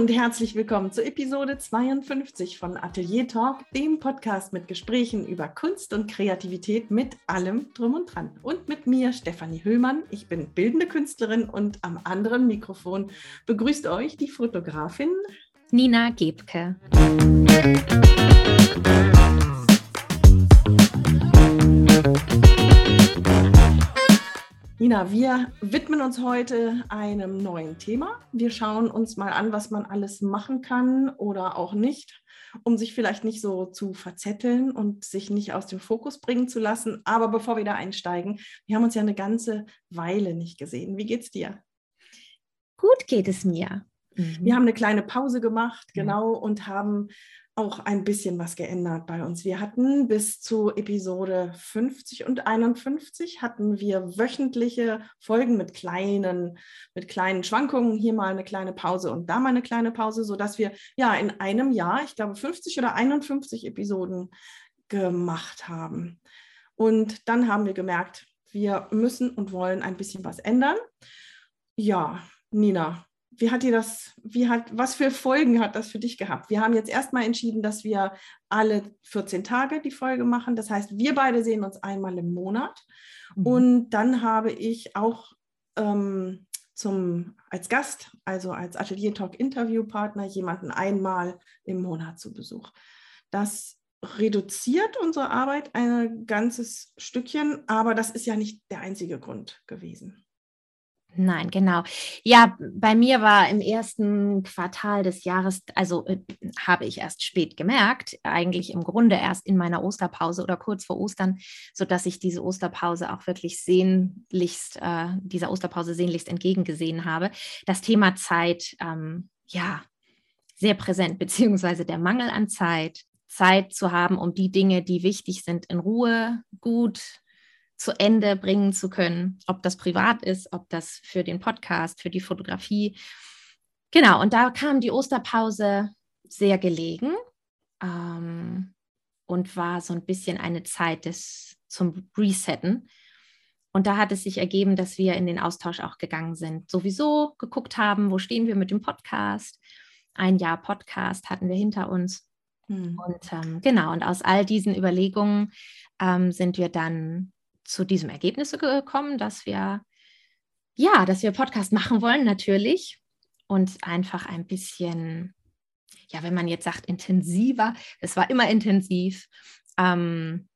und herzlich willkommen zur Episode 52 von Atelier Talk, dem Podcast mit Gesprächen über Kunst und Kreativität mit allem drum und dran. Und mit mir, Stefanie Hüllmann. Ich bin bildende Künstlerin und am anderen Mikrofon begrüßt euch die Fotografin Nina Gebke. Nina, wir widmen uns heute einem neuen Thema. Wir schauen uns mal an, was man alles machen kann oder auch nicht, um sich vielleicht nicht so zu verzetteln und sich nicht aus dem Fokus bringen zu lassen. Aber bevor wir da einsteigen, wir haben uns ja eine ganze Weile nicht gesehen. Wie geht's dir? Gut geht es mir. Wir haben eine kleine Pause gemacht, genau, und haben auch ein bisschen was geändert bei uns. Wir hatten bis zu Episode 50 und 51 hatten wir wöchentliche Folgen mit kleinen, mit kleinen Schwankungen. Hier mal eine kleine Pause und da mal eine kleine Pause, sodass wir ja in einem Jahr, ich glaube, 50 oder 51 Episoden gemacht haben. Und dann haben wir gemerkt, wir müssen und wollen ein bisschen was ändern. Ja, Nina, wie hat dir das, wie hat, was für Folgen hat das für dich gehabt? Wir haben jetzt erstmal entschieden, dass wir alle 14 Tage die Folge machen. Das heißt, wir beide sehen uns einmal im Monat. Mhm. Und dann habe ich auch ähm, zum, als Gast, also als Atelier Talk Interviewpartner, jemanden einmal im Monat zu Besuch. Das reduziert unsere Arbeit ein ganzes Stückchen, aber das ist ja nicht der einzige Grund gewesen. Nein, genau. Ja, bei mir war im ersten Quartal des Jahres, also äh, habe ich erst spät gemerkt, eigentlich im Grunde erst in meiner Osterpause oder kurz vor Ostern, sodass ich diese Osterpause auch wirklich sehnlichst, äh, dieser Osterpause sehnlichst entgegengesehen habe. Das Thema Zeit, ähm, ja, sehr präsent, beziehungsweise der Mangel an Zeit, Zeit zu haben, um die Dinge, die wichtig sind, in Ruhe, gut, zu Ende bringen zu können, ob das privat ist, ob das für den Podcast, für die Fotografie. Genau, und da kam die Osterpause sehr gelegen ähm, und war so ein bisschen eine Zeit des zum Resetten. Und da hat es sich ergeben, dass wir in den Austausch auch gegangen sind. Sowieso geguckt haben, wo stehen wir mit dem Podcast. Ein Jahr Podcast hatten wir hinter uns. Hm. Und ähm, genau, und aus all diesen Überlegungen ähm, sind wir dann zu diesem Ergebnis gekommen, dass wir ja, dass wir Podcast machen wollen natürlich und einfach ein bisschen, ja, wenn man jetzt sagt intensiver, es war immer intensiv. Ähm,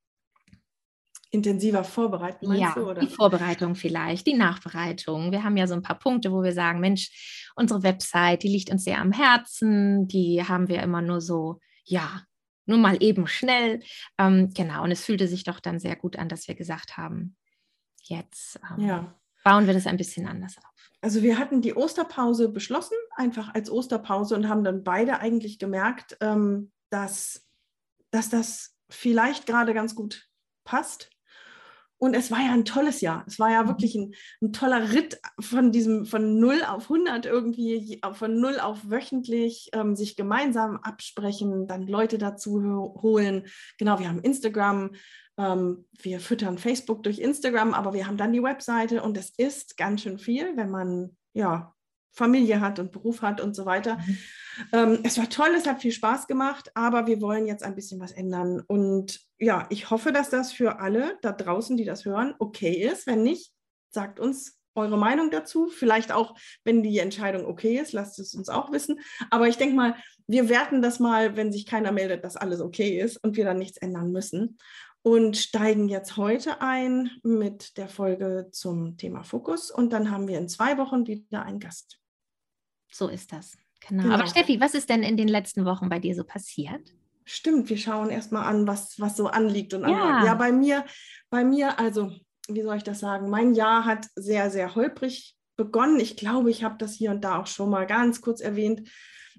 intensiver vorbereiten, meinst ja, du? Oder? Die Vorbereitung vielleicht, die Nachbereitung. Wir haben ja so ein paar Punkte, wo wir sagen, Mensch, unsere Website, die liegt uns sehr am Herzen, die haben wir immer nur so, ja, nur mal eben schnell. Ähm, genau, und es fühlte sich doch dann sehr gut an, dass wir gesagt haben, jetzt ähm, ja. bauen wir das ein bisschen anders auf. Also wir hatten die Osterpause beschlossen, einfach als Osterpause und haben dann beide eigentlich gemerkt, ähm, dass, dass das vielleicht gerade ganz gut passt und es war ja ein tolles Jahr. Es war ja mhm. wirklich ein, ein, toller Ritt von diesem, von 0 auf 100 irgendwie, von 0 auf wöchentlich, ähm, sich gemeinsam absprechen, dann Leute dazu holen. Genau, wir haben Instagram, ähm, wir füttern Facebook durch Instagram, aber wir haben dann die Webseite und es ist ganz schön viel, wenn man ja Familie hat und Beruf hat und so weiter. Mhm. Ähm, es war toll, es hat viel Spaß gemacht, aber wir wollen jetzt ein bisschen was ändern. Und ja, ich hoffe, dass das für alle da draußen, die das hören, okay ist. Wenn nicht, sagt uns eure Meinung dazu. Vielleicht auch, wenn die Entscheidung okay ist, lasst es uns auch wissen. Aber ich denke mal, wir werten das mal, wenn sich keiner meldet, dass alles okay ist und wir dann nichts ändern müssen und steigen jetzt heute ein mit der Folge zum Thema Fokus. Und dann haben wir in zwei Wochen wieder einen Gast. So ist das. Genau. genau. Aber Steffi, was ist denn in den letzten Wochen bei dir so passiert? Stimmt, wir schauen erstmal an, was, was so anliegt und ja. ja, bei mir, bei mir, also, wie soll ich das sagen? Mein Jahr hat sehr, sehr holprig begonnen. Ich glaube, ich habe das hier und da auch schon mal ganz kurz erwähnt.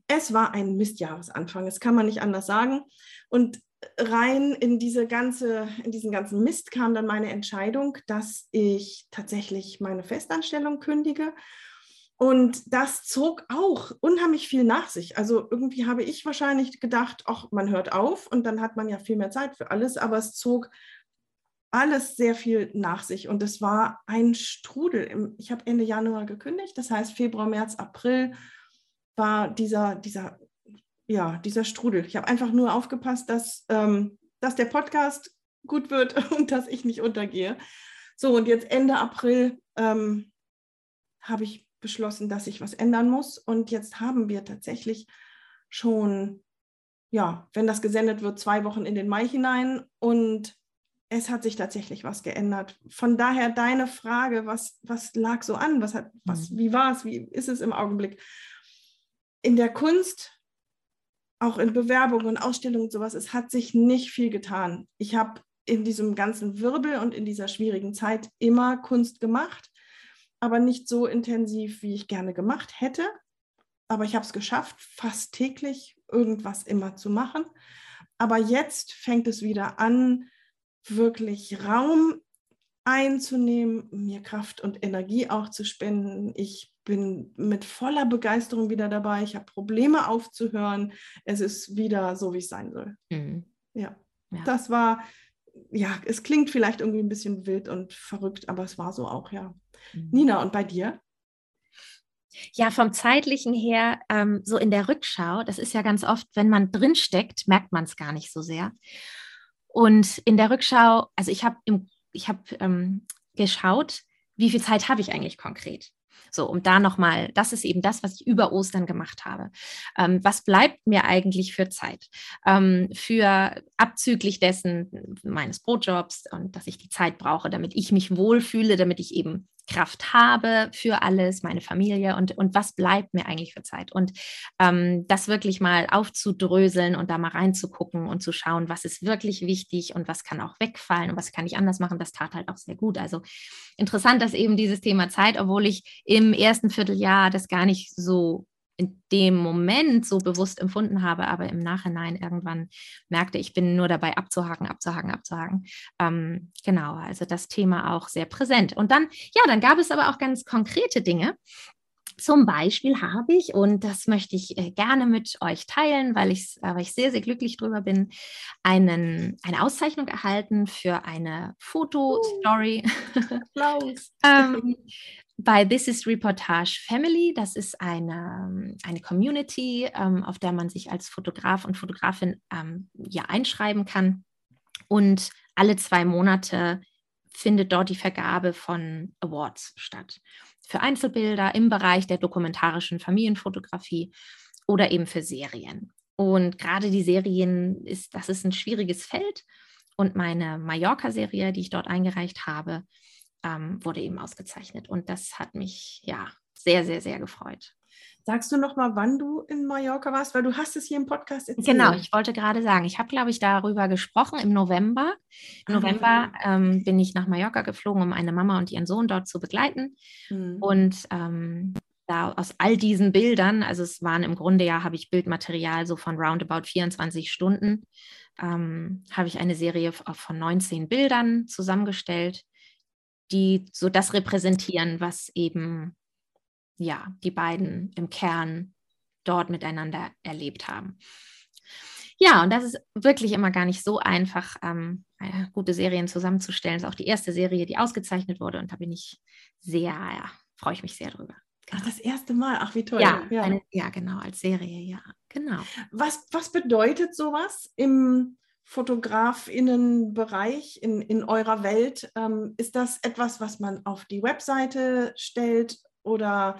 Es war ein Mistjahresanfang, das kann man nicht anders sagen. Und rein in diese ganze, in diesen ganzen Mist kam dann meine Entscheidung, dass ich tatsächlich meine Festanstellung kündige und das zog auch unheimlich viel nach sich. Also irgendwie habe ich wahrscheinlich gedacht, ach, man hört auf und dann hat man ja viel mehr Zeit für alles, aber es zog alles sehr viel nach sich und es war ein Strudel. Ich habe Ende Januar gekündigt, das heißt Februar, März, April war dieser, dieser, ja, dieser Strudel. Ich habe einfach nur aufgepasst, dass, ähm, dass der Podcast gut wird und dass ich nicht untergehe. So, und jetzt Ende April ähm, habe ich beschlossen, dass ich was ändern muss. Und jetzt haben wir tatsächlich schon, ja, wenn das gesendet wird, zwei Wochen in den Mai hinein. Und es hat sich tatsächlich was geändert. Von daher deine Frage, was, was lag so an? Was hat, was, mhm. wie war es? Wie ist es im Augenblick? In der Kunst, auch in Bewerbungen und Ausstellungen und sowas, es hat sich nicht viel getan. Ich habe in diesem ganzen Wirbel und in dieser schwierigen Zeit immer Kunst gemacht, aber nicht so intensiv, wie ich gerne gemacht hätte. Aber ich habe es geschafft, fast täglich irgendwas immer zu machen. Aber jetzt fängt es wieder an, wirklich Raum einzunehmen, mir Kraft und Energie auch zu spenden. Ich bin mit voller Begeisterung wieder dabei. Ich habe Probleme aufzuhören. Es ist wieder so, wie es sein soll. Mhm. Ja. ja. das war, ja, es klingt vielleicht irgendwie ein bisschen wild und verrückt, aber es war so auch, ja. Mhm. Nina, und bei dir? Ja, vom zeitlichen her, ähm, so in der Rückschau, das ist ja ganz oft, wenn man drinsteckt, merkt man es gar nicht so sehr. Und in der Rückschau, also ich habe ich hab, ähm, geschaut, wie viel Zeit habe ich eigentlich konkret? So, um da nochmal, das ist eben das, was ich über Ostern gemacht habe. Ähm, was bleibt mir eigentlich für Zeit? Ähm, für abzüglich dessen meines Brotjobs und dass ich die Zeit brauche, damit ich mich wohlfühle, damit ich eben Kraft habe für alles, meine Familie und, und was bleibt mir eigentlich für Zeit. Und ähm, das wirklich mal aufzudröseln und da mal reinzugucken und zu schauen, was ist wirklich wichtig und was kann auch wegfallen und was kann ich anders machen, das tat halt auch sehr gut. Also interessant, dass eben dieses Thema Zeit, obwohl ich im ersten Vierteljahr das gar nicht so in dem Moment so bewusst empfunden habe, aber im Nachhinein irgendwann merkte, ich bin nur dabei abzuhaken, abzuhaken, abzuhaken. Ähm, genau, also das Thema auch sehr präsent. Und dann, ja, dann gab es aber auch ganz konkrete Dinge. Zum Beispiel habe ich, und das möchte ich äh, gerne mit euch teilen, weil ich, äh, weil ich sehr, sehr glücklich drüber bin, einen, eine Auszeichnung erhalten für eine Fotostory. Applaus. ähm, bei This is Reportage Family. Das ist eine, eine Community, ähm, auf der man sich als Fotograf und Fotografin ähm, ja einschreiben kann. Und alle zwei Monate findet dort die Vergabe von Awards statt. Für Einzelbilder im Bereich der dokumentarischen Familienfotografie oder eben für Serien. Und gerade die Serien ist, das ist ein schwieriges Feld. Und meine Mallorca-Serie, die ich dort eingereicht habe, ähm, wurde eben ausgezeichnet. Und das hat mich ja sehr, sehr, sehr gefreut. Sagst du noch mal, wann du in Mallorca warst, weil du hast es hier im Podcast erzählt. Genau, ich wollte gerade sagen, ich habe, glaube ich, darüber gesprochen im November. Im ah, November ähm, bin ich nach Mallorca geflogen, um eine Mama und ihren Sohn dort zu begleiten. Mhm. Und ähm, da aus all diesen Bildern, also es waren im Grunde ja, habe ich Bildmaterial so von roundabout 24 Stunden, ähm, habe ich eine Serie von 19 Bildern zusammengestellt die so das repräsentieren, was eben ja die beiden im Kern dort miteinander erlebt haben. Ja, und das ist wirklich immer gar nicht so einfach, ähm, gute Serien zusammenzustellen. Das ist auch die erste Serie, die ausgezeichnet wurde und da bin ich sehr, ja, freue ich mich sehr drüber. Ach, das erste Mal, ach wie toll. Ja, ja. Eine, ja genau, als Serie, ja, genau. Was, was bedeutet sowas im, Fotografinnenbereich in, in eurer Welt. Ähm, ist das etwas, was man auf die Webseite stellt oder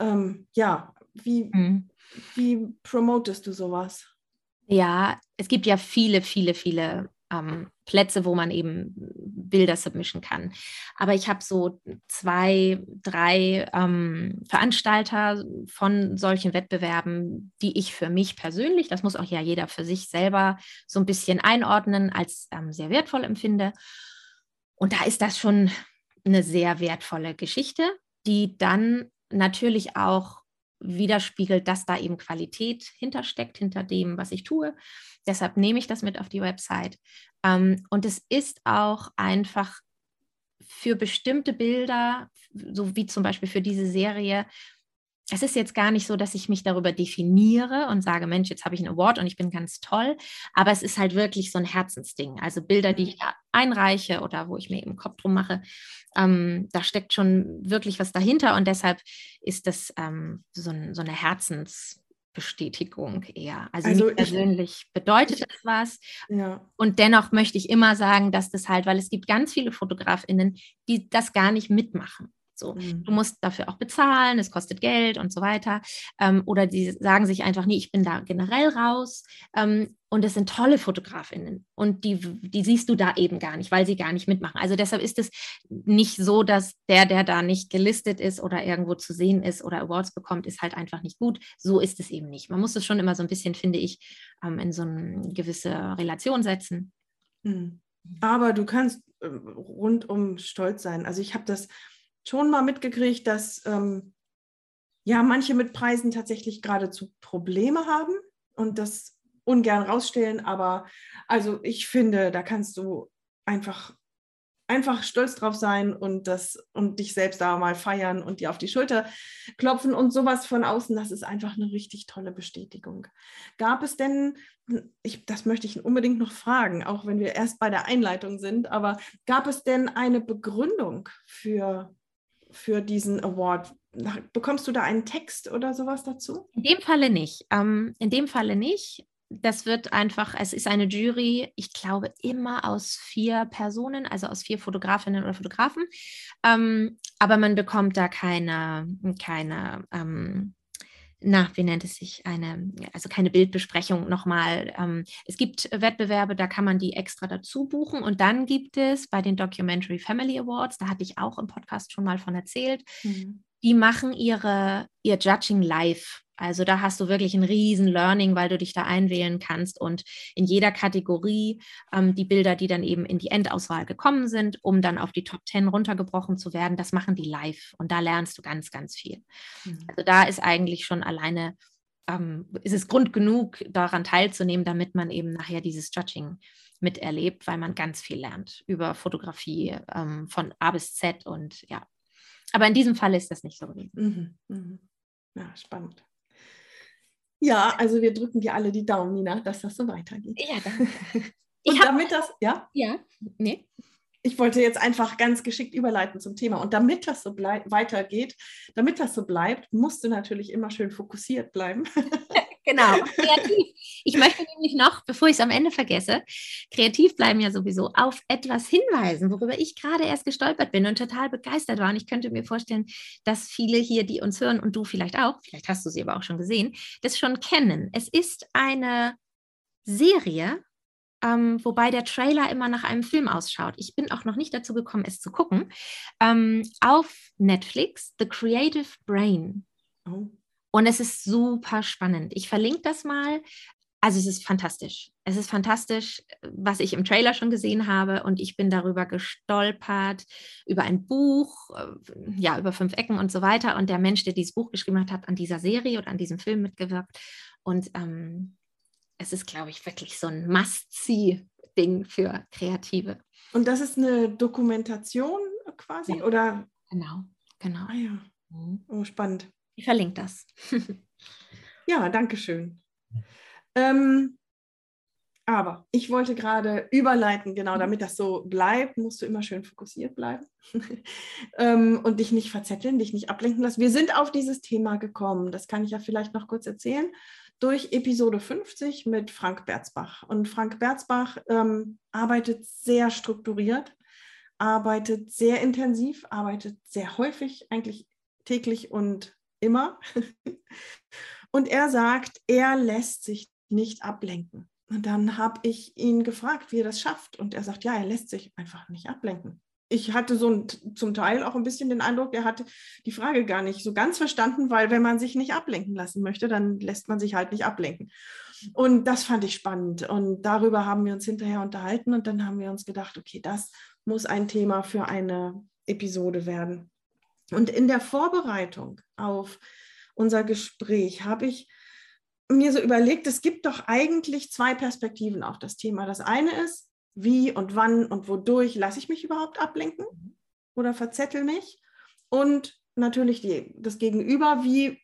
ähm, ja, wie, mhm. wie promotest du sowas? Ja, es gibt ja viele, viele, viele ähm, Plätze, wo man eben Bilder submischen kann. Aber ich habe so zwei, drei ähm, Veranstalter von solchen Wettbewerben, die ich für mich persönlich, das muss auch ja jeder für sich selber so ein bisschen einordnen, als ähm, sehr wertvoll empfinde. Und da ist das schon eine sehr wertvolle Geschichte, die dann natürlich auch widerspiegelt, dass da eben Qualität hintersteckt, hinter dem, was ich tue. Deshalb nehme ich das mit auf die Website. Ähm, und es ist auch einfach für bestimmte Bilder, so wie zum Beispiel für diese Serie, es ist jetzt gar nicht so, dass ich mich darüber definiere und sage, Mensch, jetzt habe ich einen Award und ich bin ganz toll, aber es ist halt wirklich so ein Herzensding. Also Bilder, die ich einreiche oder wo ich mir eben Kopf drum mache, ähm, da steckt schon wirklich was dahinter und deshalb ist das ähm, so, ein, so, eine Herzensbestätigung eher. Also, also ich, persönlich bedeutet ich, das was. Ja. Und dennoch möchte ich immer sagen, dass das halt, weil es gibt ganz viele Fotografinnen, die das gar nicht mitmachen. So, mhm. du musst dafür auch bezahlen, es kostet Geld und so weiter. Ähm, oder die sagen sich einfach, nee, ich bin da generell raus. Ähm, und es sind tolle Fotografinnen und die, die siehst du da eben gar nicht, weil sie gar nicht mitmachen. Also deshalb ist es nicht so, dass der, der da nicht gelistet ist oder irgendwo zu sehen ist oder Awards bekommt, ist halt einfach nicht gut. So ist es eben nicht. Man muss es schon immer so ein bisschen, finde ich, ähm, in so eine gewisse Relation setzen. Mhm. Aber du kannst äh, rundum stolz sein. Also ich habe das schon mal mitgekriegt, dass ähm, ja manche mit Preisen tatsächlich geradezu Probleme haben und das ungern rausstellen. Aber also ich finde, da kannst du einfach einfach stolz drauf sein und das und dich selbst da mal feiern und dir auf die Schulter klopfen und sowas von außen, das ist einfach eine richtig tolle Bestätigung. Gab es denn, ich, das möchte ich unbedingt noch fragen, auch wenn wir erst bei der Einleitung sind, aber gab es denn eine Begründung für für diesen Award? Bekommst du da einen Text oder sowas dazu? In dem Falle nicht. Ähm, in dem Falle nicht. Das wird einfach, es ist eine Jury, ich glaube immer aus vier Personen, also aus vier Fotografinnen oder Fotografen. Ähm, aber man bekommt da keine, keine ähm, na, wie nennt es sich, eine, also keine Bildbesprechung nochmal. Ähm, es gibt Wettbewerbe, da kann man die extra dazu buchen. Und dann gibt es bei den Documentary Family Awards, da hatte ich auch im Podcast schon mal von erzählt, mhm. die machen ihre, ihr Judging live. Also da hast du wirklich ein riesen Learning, weil du dich da einwählen kannst und in jeder Kategorie ähm, die Bilder, die dann eben in die Endauswahl gekommen sind, um dann auf die Top 10 runtergebrochen zu werden, das machen die live und da lernst du ganz, ganz viel. Mhm. Also da ist eigentlich schon alleine, ähm, ist es Grund genug, daran teilzunehmen, damit man eben nachher dieses Judging miterlebt, weil man ganz viel lernt über Fotografie ähm, von A bis Z und ja. Aber in diesem Fall ist das nicht so gewesen. Mhm. Mhm. Ja, spannend. Ja, also wir drücken dir alle die Daumen, Nina, dass das so weitergeht. Ja, danke. Und hab, damit das, ja? Ja, nee. Ich wollte jetzt einfach ganz geschickt überleiten zum Thema. Und damit das so weitergeht, damit das so bleibt, musst du natürlich immer schön fokussiert bleiben. Genau, kreativ. Ich möchte nämlich noch, bevor ich es am Ende vergesse, kreativ bleiben ja sowieso auf etwas hinweisen, worüber ich gerade erst gestolpert bin und total begeistert war. Und ich könnte mir vorstellen, dass viele hier, die uns hören und du vielleicht auch, vielleicht hast du sie aber auch schon gesehen, das schon kennen. Es ist eine Serie, ähm, wobei der Trailer immer nach einem Film ausschaut. Ich bin auch noch nicht dazu gekommen, es zu gucken. Ähm, auf Netflix, The Creative Brain. Oh. Und es ist super spannend. Ich verlinke das mal. Also es ist fantastisch. Es ist fantastisch, was ich im Trailer schon gesehen habe. Und ich bin darüber gestolpert, über ein Buch, äh, ja, über fünf Ecken und so weiter. Und der Mensch, der dieses Buch geschrieben hat, hat an dieser Serie oder an diesem Film mitgewirkt. Und ähm, es ist, glaube ich, wirklich so ein Must-See-Ding für Kreative. Und das ist eine Dokumentation quasi, ja. oder? Genau, genau. Ah ja. Mhm. Oh, spannend. Ich verlinke das. ja, danke schön. Ähm, aber ich wollte gerade überleiten, genau, damit das so bleibt, musst du immer schön fokussiert bleiben ähm, und dich nicht verzetteln, dich nicht ablenken lassen. Wir sind auf dieses Thema gekommen, das kann ich ja vielleicht noch kurz erzählen, durch Episode 50 mit Frank Berzbach. Und Frank Berzbach ähm, arbeitet sehr strukturiert, arbeitet sehr intensiv, arbeitet sehr häufig, eigentlich täglich und immer. Und er sagt, er lässt sich nicht ablenken. Und dann habe ich ihn gefragt, wie er das schafft. Und er sagt, ja, er lässt sich einfach nicht ablenken. Ich hatte so ein, zum Teil auch ein bisschen den Eindruck, er hat die Frage gar nicht so ganz verstanden, weil wenn man sich nicht ablenken lassen möchte, dann lässt man sich halt nicht ablenken. Und das fand ich spannend. Und darüber haben wir uns hinterher unterhalten und dann haben wir uns gedacht, okay, das muss ein Thema für eine Episode werden. Und in der Vorbereitung auf unser Gespräch habe ich mir so überlegt, es gibt doch eigentlich zwei Perspektiven auf das Thema. Das eine ist, wie und wann und wodurch lasse ich mich überhaupt ablenken oder verzettel mich? Und natürlich die, das Gegenüber, wie,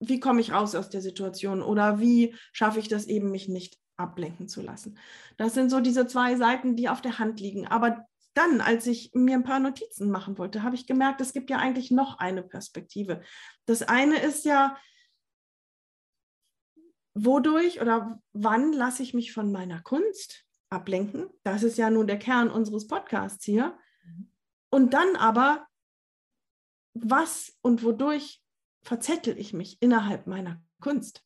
wie komme ich raus aus der Situation oder wie schaffe ich das eben, mich nicht ablenken zu lassen. Das sind so diese zwei Seiten, die auf der Hand liegen. Aber dann, als ich mir ein paar Notizen machen wollte, habe ich gemerkt, es gibt ja eigentlich noch eine Perspektive. Das eine ist ja, wodurch oder wann lasse ich mich von meiner Kunst ablenken? Das ist ja nun der Kern unseres Podcasts hier. Und dann aber, was und wodurch verzettel ich mich innerhalb meiner Kunst?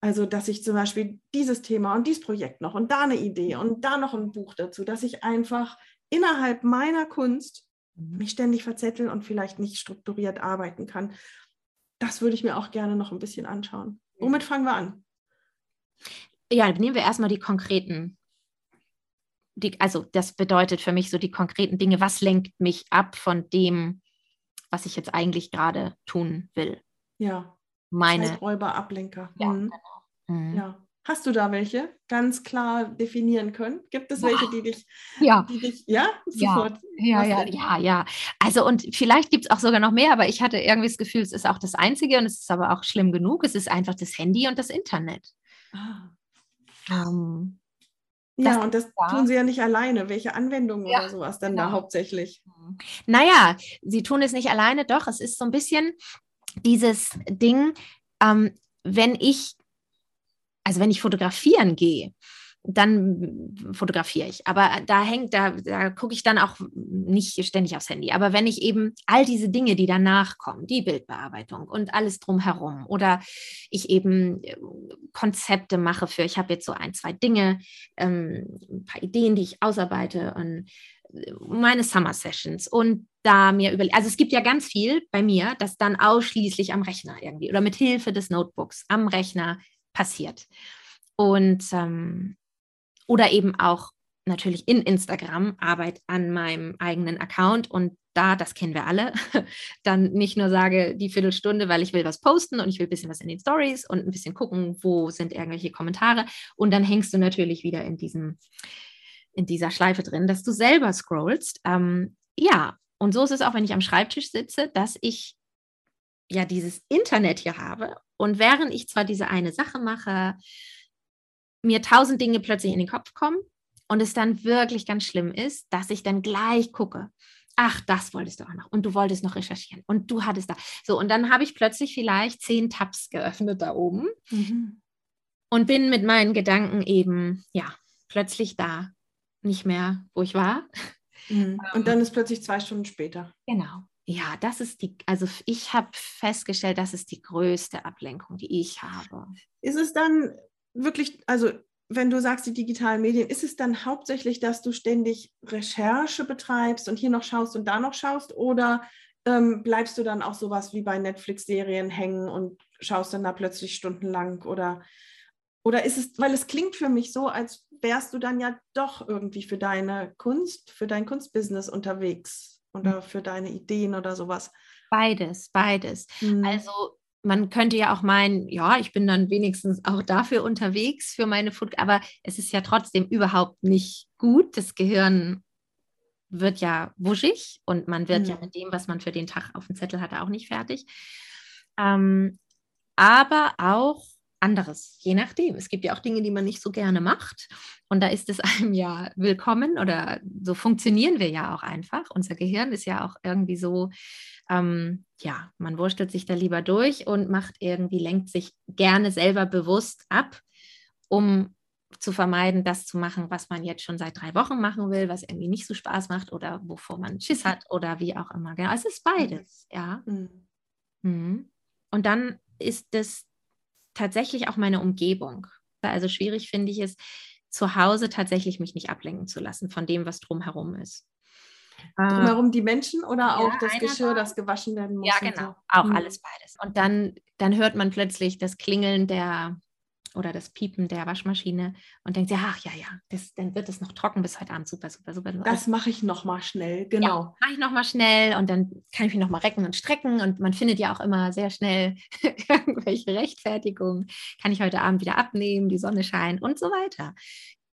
Also, dass ich zum Beispiel dieses Thema und dieses Projekt noch und da eine Idee und da noch ein Buch dazu, dass ich einfach innerhalb meiner Kunst mhm. mich ständig verzettel und vielleicht nicht strukturiert arbeiten kann. Das würde ich mir auch gerne noch ein bisschen anschauen. Womit fangen wir an? Ja, nehmen wir erstmal die konkreten. Die, also das bedeutet für mich so die konkreten Dinge. Was lenkt mich ab von dem, was ich jetzt eigentlich gerade tun will? Ja meine. Zeiträuber, Ablenker. Ja, mhm. genau. Mhm. ja. Hast du da welche ganz klar definieren können? Gibt es welche, die dich, ja, die dich, ja, sofort? Ja, ja, ja, ja, ja. Also und vielleicht gibt es auch sogar noch mehr, aber ich hatte irgendwie das Gefühl, es ist auch das Einzige und es ist aber auch schlimm genug. Es ist einfach das Handy und das Internet. Ah. Ähm, ja, und das da. tun sie ja nicht alleine. Welche Anwendungen ja, oder sowas dann genau. da hauptsächlich? Mhm. Naja, sie tun es nicht alleine, doch. Es ist so ein bisschen, dieses Ding, ähm, wenn ich, also wenn ich fotografieren gehe, dann fotografiere ich. Aber da hängt, da, da gucke ich dann auch nicht ständig aufs Handy. Aber wenn ich eben all diese Dinge, die danach kommen, die Bildbearbeitung und alles drumherum, oder ich eben äh, Konzepte mache für, ich habe jetzt so ein, zwei Dinge, ähm, ein paar Ideen, die ich ausarbeite und meine Summer Sessions und da mir über, also es gibt ja ganz viel bei mir, das dann ausschließlich am Rechner irgendwie oder mit Hilfe des Notebooks am Rechner passiert. Und ähm, oder eben auch natürlich in Instagram Arbeit an meinem eigenen Account und da, das kennen wir alle, dann nicht nur sage die Viertelstunde, weil ich will was posten und ich will ein bisschen was in den Stories und ein bisschen gucken, wo sind irgendwelche Kommentare und dann hängst du natürlich wieder in diesem in dieser Schleife drin, dass du selber scrollst. Ähm, ja, und so ist es auch, wenn ich am Schreibtisch sitze, dass ich ja dieses Internet hier habe und während ich zwar diese eine Sache mache, mir tausend Dinge plötzlich in den Kopf kommen und es dann wirklich ganz schlimm ist, dass ich dann gleich gucke. Ach, das wolltest du auch noch. Und du wolltest noch recherchieren. Und du hattest da. So, und dann habe ich plötzlich vielleicht zehn Tabs geöffnet da oben mhm. und bin mit meinen Gedanken eben, ja, plötzlich da nicht mehr, wo ich war. Mhm. Und dann ist plötzlich zwei Stunden später. Genau. Ja, das ist die, also ich habe festgestellt, das ist die größte Ablenkung, die ich habe. Ist es dann wirklich, also wenn du sagst, die digitalen Medien, ist es dann hauptsächlich, dass du ständig Recherche betreibst und hier noch schaust und da noch schaust? Oder ähm, bleibst du dann auch sowas wie bei Netflix-Serien hängen und schaust dann da plötzlich stundenlang? Oder, oder ist es, weil es klingt für mich so, als wärst du dann ja doch irgendwie für deine Kunst, für dein Kunstbusiness unterwegs oder mhm. für deine Ideen oder sowas. Beides, beides. Mhm. Also man könnte ja auch meinen, ja, ich bin dann wenigstens auch dafür unterwegs für meine Food, aber es ist ja trotzdem überhaupt nicht gut. Das Gehirn wird ja wuschig und man wird mhm. ja mit dem, was man für den Tag auf dem Zettel hatte, auch nicht fertig. Ähm, aber auch anderes, je nachdem. Es gibt ja auch Dinge, die man nicht so gerne macht. Und da ist es einem ja willkommen oder so funktionieren wir ja auch einfach. Unser Gehirn ist ja auch irgendwie so, ähm, ja, man wurstelt sich da lieber durch und macht irgendwie, lenkt sich gerne selber bewusst ab, um zu vermeiden, das zu machen, was man jetzt schon seit drei Wochen machen will, was irgendwie nicht so Spaß macht oder wovor man Schiss hat oder wie auch immer. Genau, es ist beides, ja. Mhm. Mhm. Und dann ist es tatsächlich auch meine Umgebung. Also schwierig finde ich es, zu Hause tatsächlich mich nicht ablenken zu lassen von dem, was drumherum ist. Drumherum die Menschen oder ja, auch das Geschirr, das gewaschen werden muss? Ja, genau, so. auch mhm. alles beides. Und dann, dann hört man plötzlich das Klingeln der oder das Piepen der Waschmaschine und denkt sich, ach ja, ja, das, dann wird es noch trocken bis heute Abend. Super, super, super. Das mache ich nochmal schnell, genau. Ja, mache ich nochmal schnell und dann kann ich mich nochmal recken und strecken und man findet ja auch immer sehr schnell irgendwelche Rechtfertigungen. Kann ich heute Abend wieder abnehmen, die Sonne scheint und so weiter.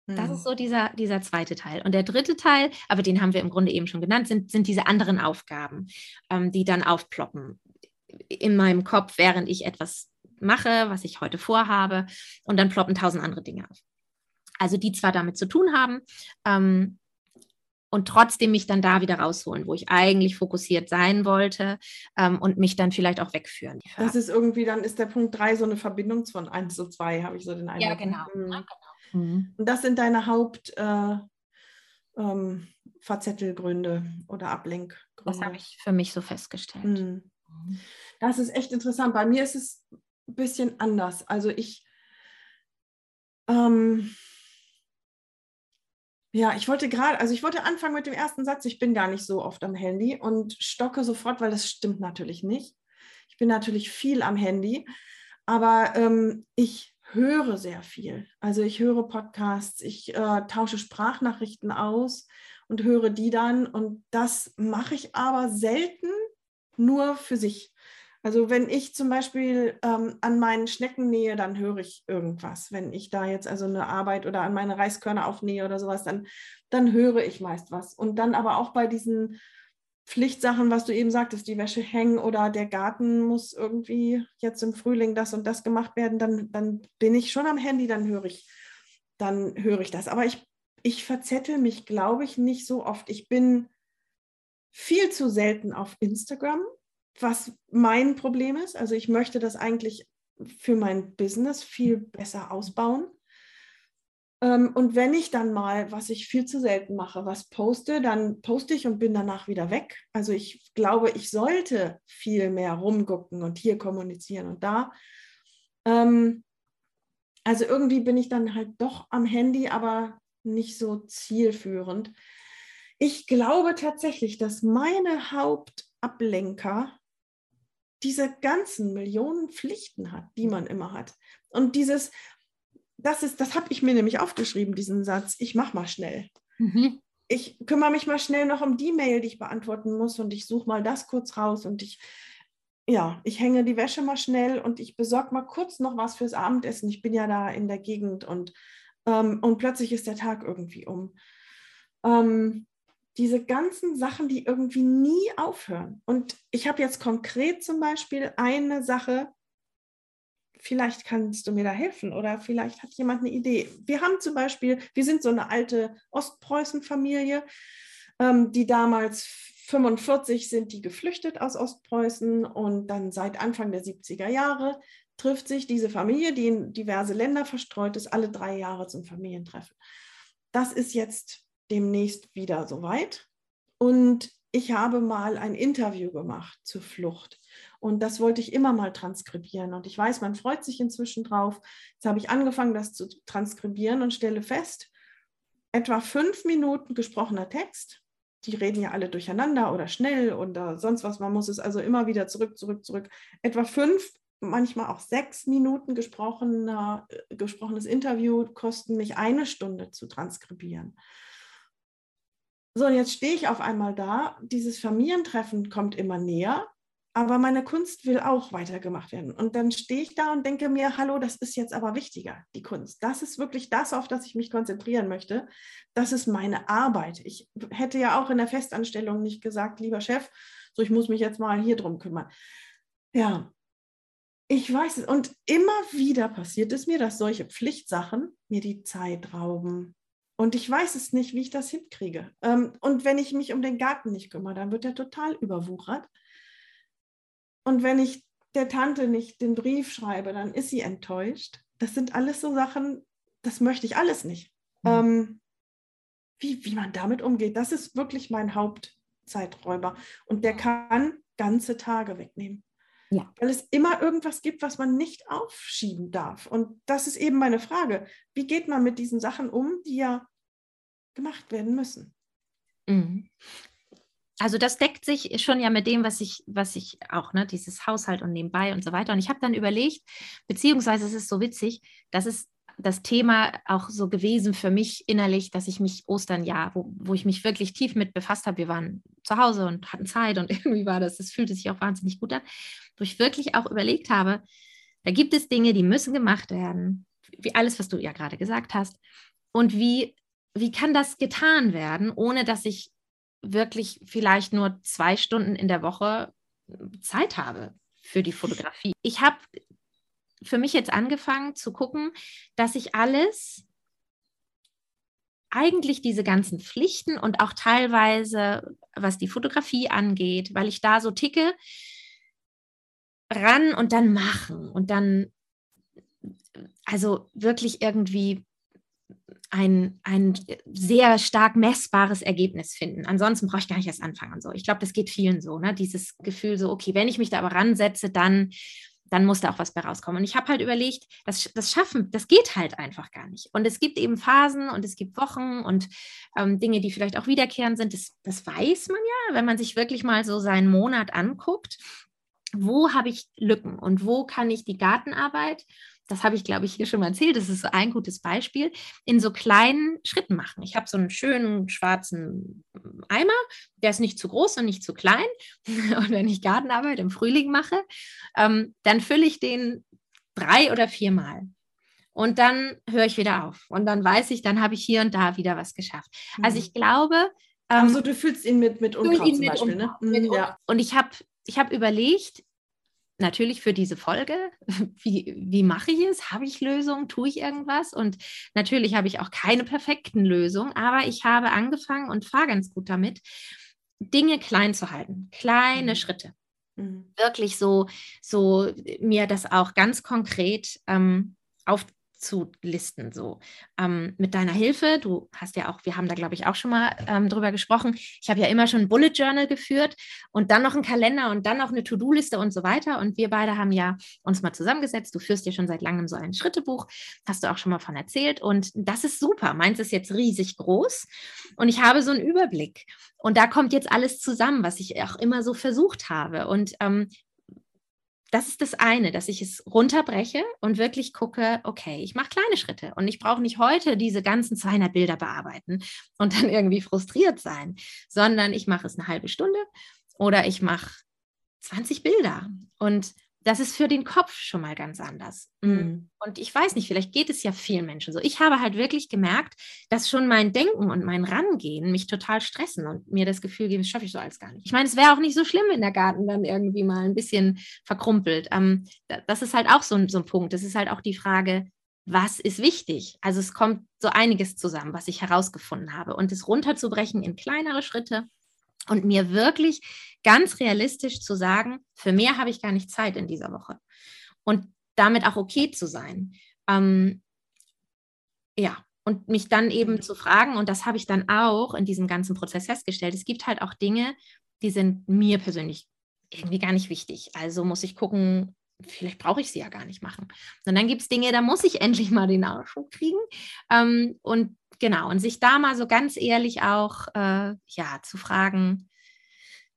Das ist hm. so dieser, dieser zweite Teil. Und der dritte Teil, aber den haben wir im Grunde eben schon genannt, sind, sind diese anderen Aufgaben, ähm, die dann aufploppen in meinem Kopf, während ich etwas mache, was ich heute vorhabe und dann ploppen tausend andere Dinge auf. Also die zwar damit zu tun haben, ähm, und trotzdem mich dann da wieder rausholen, wo ich eigentlich fokussiert sein wollte ähm, und mich dann vielleicht auch wegführen. Das ist irgendwie, dann ist der Punkt 3 so eine Verbindung von 1 zu 2, habe ich so den Eindruck. Ja, genau. Mhm. Ja, genau. Mhm. Und das sind deine Haupt äh, ähm, Verzettelgründe oder Ablenkgründe. Das habe ich für mich so festgestellt. Mhm. Das ist echt interessant. Bei mir ist es ein bisschen anders. Also ich ähm, ja, ich wollte gerade, also ich wollte anfangen mit dem ersten Satz, ich bin gar nicht so oft am Handy und stocke sofort, weil das stimmt natürlich nicht. Ich bin natürlich viel am Handy, aber ähm, ich höre sehr viel. Also ich höre Podcasts, ich äh, tausche Sprachnachrichten aus und höre die dann und das mache ich aber selten nur für sich. Also wenn ich zum Beispiel ähm, an meinen Schnecken nähe, dann höre ich irgendwas. Wenn ich da jetzt also eine Arbeit oder an meine Reiskörner aufnähe oder sowas, dann, dann höre ich meist was. Und dann aber auch bei diesen Pflichtsachen, was du eben sagtest, die Wäsche hängen oder der Garten muss irgendwie jetzt im Frühling das und das gemacht werden, dann, dann bin ich schon am Handy, dann höre ich, dann höre ich das. Aber ich, ich verzettel mich, glaube ich, nicht so oft. Ich bin viel zu selten auf Instagram was mein Problem ist. Also ich möchte das eigentlich für mein Business viel besser ausbauen. Ähm, und wenn ich dann mal, was ich viel zu selten mache, was poste, dann poste ich und bin danach wieder weg. Also ich glaube, ich sollte viel mehr rumgucken und hier kommunizieren und da. Ähm, also irgendwie bin ich dann halt doch am Handy, aber nicht so zielführend. Ich glaube tatsächlich, dass meine Hauptablenker diese ganzen Millionen Pflichten hat, die man immer hat. Und dieses, das ist, das habe ich mir nämlich aufgeschrieben, diesen Satz, ich mache mal schnell. Mhm. Ich kümmere mich mal schnell noch um die Mail, die ich beantworten muss und ich suche mal das kurz raus und ich, ja, ich hänge die Wäsche mal schnell und ich besorge mal kurz noch was fürs Abendessen. Ich bin ja da in der Gegend und, ähm, und plötzlich ist der Tag irgendwie um. Ähm, diese ganzen Sachen, die irgendwie nie aufhören. Und ich habe jetzt konkret zum Beispiel eine Sache, vielleicht kannst du mir da helfen oder vielleicht hat jemand eine Idee. Wir haben zum Beispiel, wir sind so eine alte Ostpreußen-Familie, ähm, die damals 45 sind die geflüchtet aus Ostpreußen und dann seit Anfang der 70er Jahre trifft sich diese Familie, die in diverse Länder verstreut ist, alle drei Jahre zum Familientreffen. Das ist jetzt demnächst wieder soweit. Und ich habe mal ein Interview gemacht zur Flucht. Und das wollte ich immer mal transkribieren. Und ich weiß, man freut sich inzwischen drauf. Jetzt habe ich angefangen, das zu transkribieren und stelle fest, etwa fünf Minuten gesprochener Text. Die reden ja alle durcheinander oder schnell oder sonst was. Man muss es also immer wieder zurück, zurück, zurück. Etwa fünf, manchmal auch sechs Minuten gesprochener, äh, gesprochenes Interview kosten mich eine Stunde zu transkribieren. So, und jetzt stehe ich auf einmal da. Dieses Familientreffen kommt immer näher, aber meine Kunst will auch weitergemacht werden. Und dann stehe ich da und denke mir, hallo, das ist jetzt aber wichtiger, die Kunst. Das ist wirklich das, auf das ich mich konzentrieren möchte. Das ist meine Arbeit. Ich hätte ja auch in der Festanstellung nicht gesagt, lieber Chef, so ich muss mich jetzt mal hier drum kümmern. Ja, ich weiß es. Und immer wieder passiert es mir, dass solche Pflichtsachen mir die Zeit rauben, und ich weiß es nicht, wie ich das hinkriege. Ähm, und wenn ich mich um den Garten nicht kümmere, dann wird er total überwuchert. Und wenn ich der Tante nicht den Brief schreibe, dann ist sie enttäuscht. Das sind alles so Sachen, das möchte ich alles nicht. Mhm. Ähm, wie, wie man damit umgeht, das ist wirklich mein Hauptzeiträuber. Und der kann ganze Tage wegnehmen. Ja. Weil es immer irgendwas gibt, was man nicht aufschieben darf. Und das ist eben meine Frage. Wie geht man mit diesen Sachen um, die ja gemacht werden müssen. Mhm. Also das deckt sich schon ja mit dem, was ich, was ich auch, ne, dieses Haushalt und nebenbei und so weiter. Und ich habe dann überlegt, beziehungsweise es ist so witzig, dass es das Thema auch so gewesen für mich innerlich, dass ich mich Ostern ja, wo, wo ich mich wirklich tief mit befasst habe. Wir waren zu Hause und hatten Zeit und irgendwie war das, es fühlte sich auch wahnsinnig gut an, wo ich wirklich auch überlegt habe, da gibt es Dinge, die müssen gemacht werden, wie alles, was du ja gerade gesagt hast. Und wie wie kann das getan werden, ohne dass ich wirklich vielleicht nur zwei Stunden in der Woche Zeit habe für die Fotografie? Ich habe für mich jetzt angefangen zu gucken, dass ich alles eigentlich diese ganzen Pflichten und auch teilweise, was die Fotografie angeht, weil ich da so ticke, ran und dann machen und dann, also wirklich irgendwie ein, ein sehr stark messbares Ergebnis finden. Ansonsten brauche ich gar nicht erst anfangen. So. Ich glaube, das geht vielen so, ne? Dieses Gefühl so, okay, wenn ich mich da aber ransetze, dann dann muss da auch was bei rauskommen. Und ich habe halt überlegt, das, das Schaffen, das geht halt einfach gar nicht. Und es gibt eben Phasen und es gibt Wochen und ähm, Dinge, die vielleicht auch wiederkehrend sind. Das, das weiß man ja, wenn man sich wirklich mal so seinen Monat anguckt. Wo habe ich Lücken und wo kann ich die Gartenarbeit das habe ich, glaube ich, hier schon mal erzählt, das ist ein gutes Beispiel, in so kleinen Schritten machen. Ich habe so einen schönen schwarzen Eimer, der ist nicht zu groß und nicht zu klein. Und wenn ich Gartenarbeit im Frühling mache, ähm, dann fülle ich den drei oder viermal. Und dann höre ich wieder auf. Und dann weiß ich, dann habe ich hier und da wieder was geschafft. Mhm. Also ich glaube. Ähm, also du fühlst ihn mit, mit Unkraut zum Beispiel, ne? Unkraut, ne? ja. Und ich habe ich hab überlegt, natürlich für diese Folge, wie, wie mache ich es? Habe ich Lösungen? Tue ich irgendwas? Und natürlich habe ich auch keine perfekten Lösungen, aber ich habe angefangen und fahre ganz gut damit, Dinge klein zu halten, kleine mhm. Schritte. Mhm. Wirklich so, so mir das auch ganz konkret ähm, auf, zu listen. So ähm, mit deiner Hilfe, du hast ja auch, wir haben da glaube ich auch schon mal ähm, drüber gesprochen. Ich habe ja immer schon ein Bullet Journal geführt und dann noch einen Kalender und dann noch eine To-Do-Liste und so weiter. Und wir beide haben ja uns mal zusammengesetzt. Du führst ja schon seit langem so ein Schrittebuch, hast du auch schon mal von erzählt. Und das ist super. Meins ist jetzt riesig groß und ich habe so einen Überblick. Und da kommt jetzt alles zusammen, was ich auch immer so versucht habe. Und ähm, das ist das eine, dass ich es runterbreche und wirklich gucke, okay, ich mache kleine Schritte und ich brauche nicht heute diese ganzen 200 Bilder bearbeiten und dann irgendwie frustriert sein, sondern ich mache es eine halbe Stunde oder ich mache 20 Bilder. Und das ist für den Kopf schon mal ganz anders. Mhm. Und ich weiß nicht, vielleicht geht es ja vielen Menschen so. Ich habe halt wirklich gemerkt, dass schon mein Denken und mein Rangehen mich total stressen und mir das Gefühl geben, das schaffe ich so alles gar nicht. Ich meine, es wäre auch nicht so schlimm, wenn der Garten dann irgendwie mal ein bisschen verkrumpelt. Ähm, das ist halt auch so ein, so ein Punkt. Das ist halt auch die Frage, was ist wichtig? Also es kommt so einiges zusammen, was ich herausgefunden habe. Und es runterzubrechen in kleinere Schritte und mir wirklich ganz realistisch zu sagen, für mehr habe ich gar nicht Zeit in dieser Woche. Und damit auch okay zu sein. Ähm, ja, und mich dann eben mhm. zu fragen, und das habe ich dann auch in diesem ganzen Prozess festgestellt, es gibt halt auch Dinge, die sind mir persönlich irgendwie gar nicht wichtig. Also muss ich gucken, vielleicht brauche ich sie ja gar nicht machen. Und dann gibt es Dinge, da muss ich endlich mal den Nachschub kriegen. Ähm, und genau, und sich da mal so ganz ehrlich auch äh, ja, zu fragen,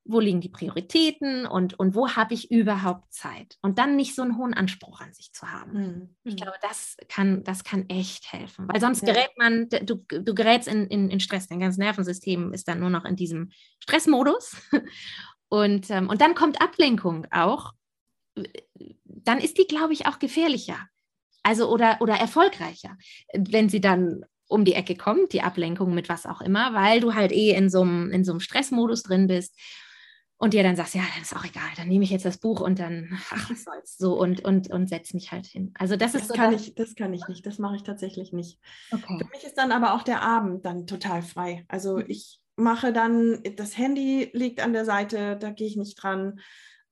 wo liegen die Prioritäten und, und wo habe ich überhaupt Zeit? Und dann nicht so einen hohen Anspruch an sich zu haben. Mhm. Ich glaube, das kann, das kann echt helfen, weil sonst gerät man, du, du gerätst in, in, in Stress, dein ganzes Nervensystem ist dann nur noch in diesem Stressmodus. Und, ähm, und dann kommt Ablenkung auch. Dann ist die, glaube ich, auch gefährlicher. Also oder, oder erfolgreicher, wenn sie dann um die Ecke kommt, die Ablenkung mit was auch immer, weil du halt eh in so einem, in so einem Stressmodus drin bist und dir dann sagst, ja, das ist auch egal, dann nehme ich jetzt das Buch und dann, ach, was soll's, so und, und, und setze mich halt hin. Also das, das ist so. Kann ich, das kann ich nicht, das mache ich tatsächlich nicht. Okay. Für mich ist dann aber auch der Abend dann total frei. Also mhm. ich mache dann, das Handy liegt an der Seite, da gehe ich nicht dran.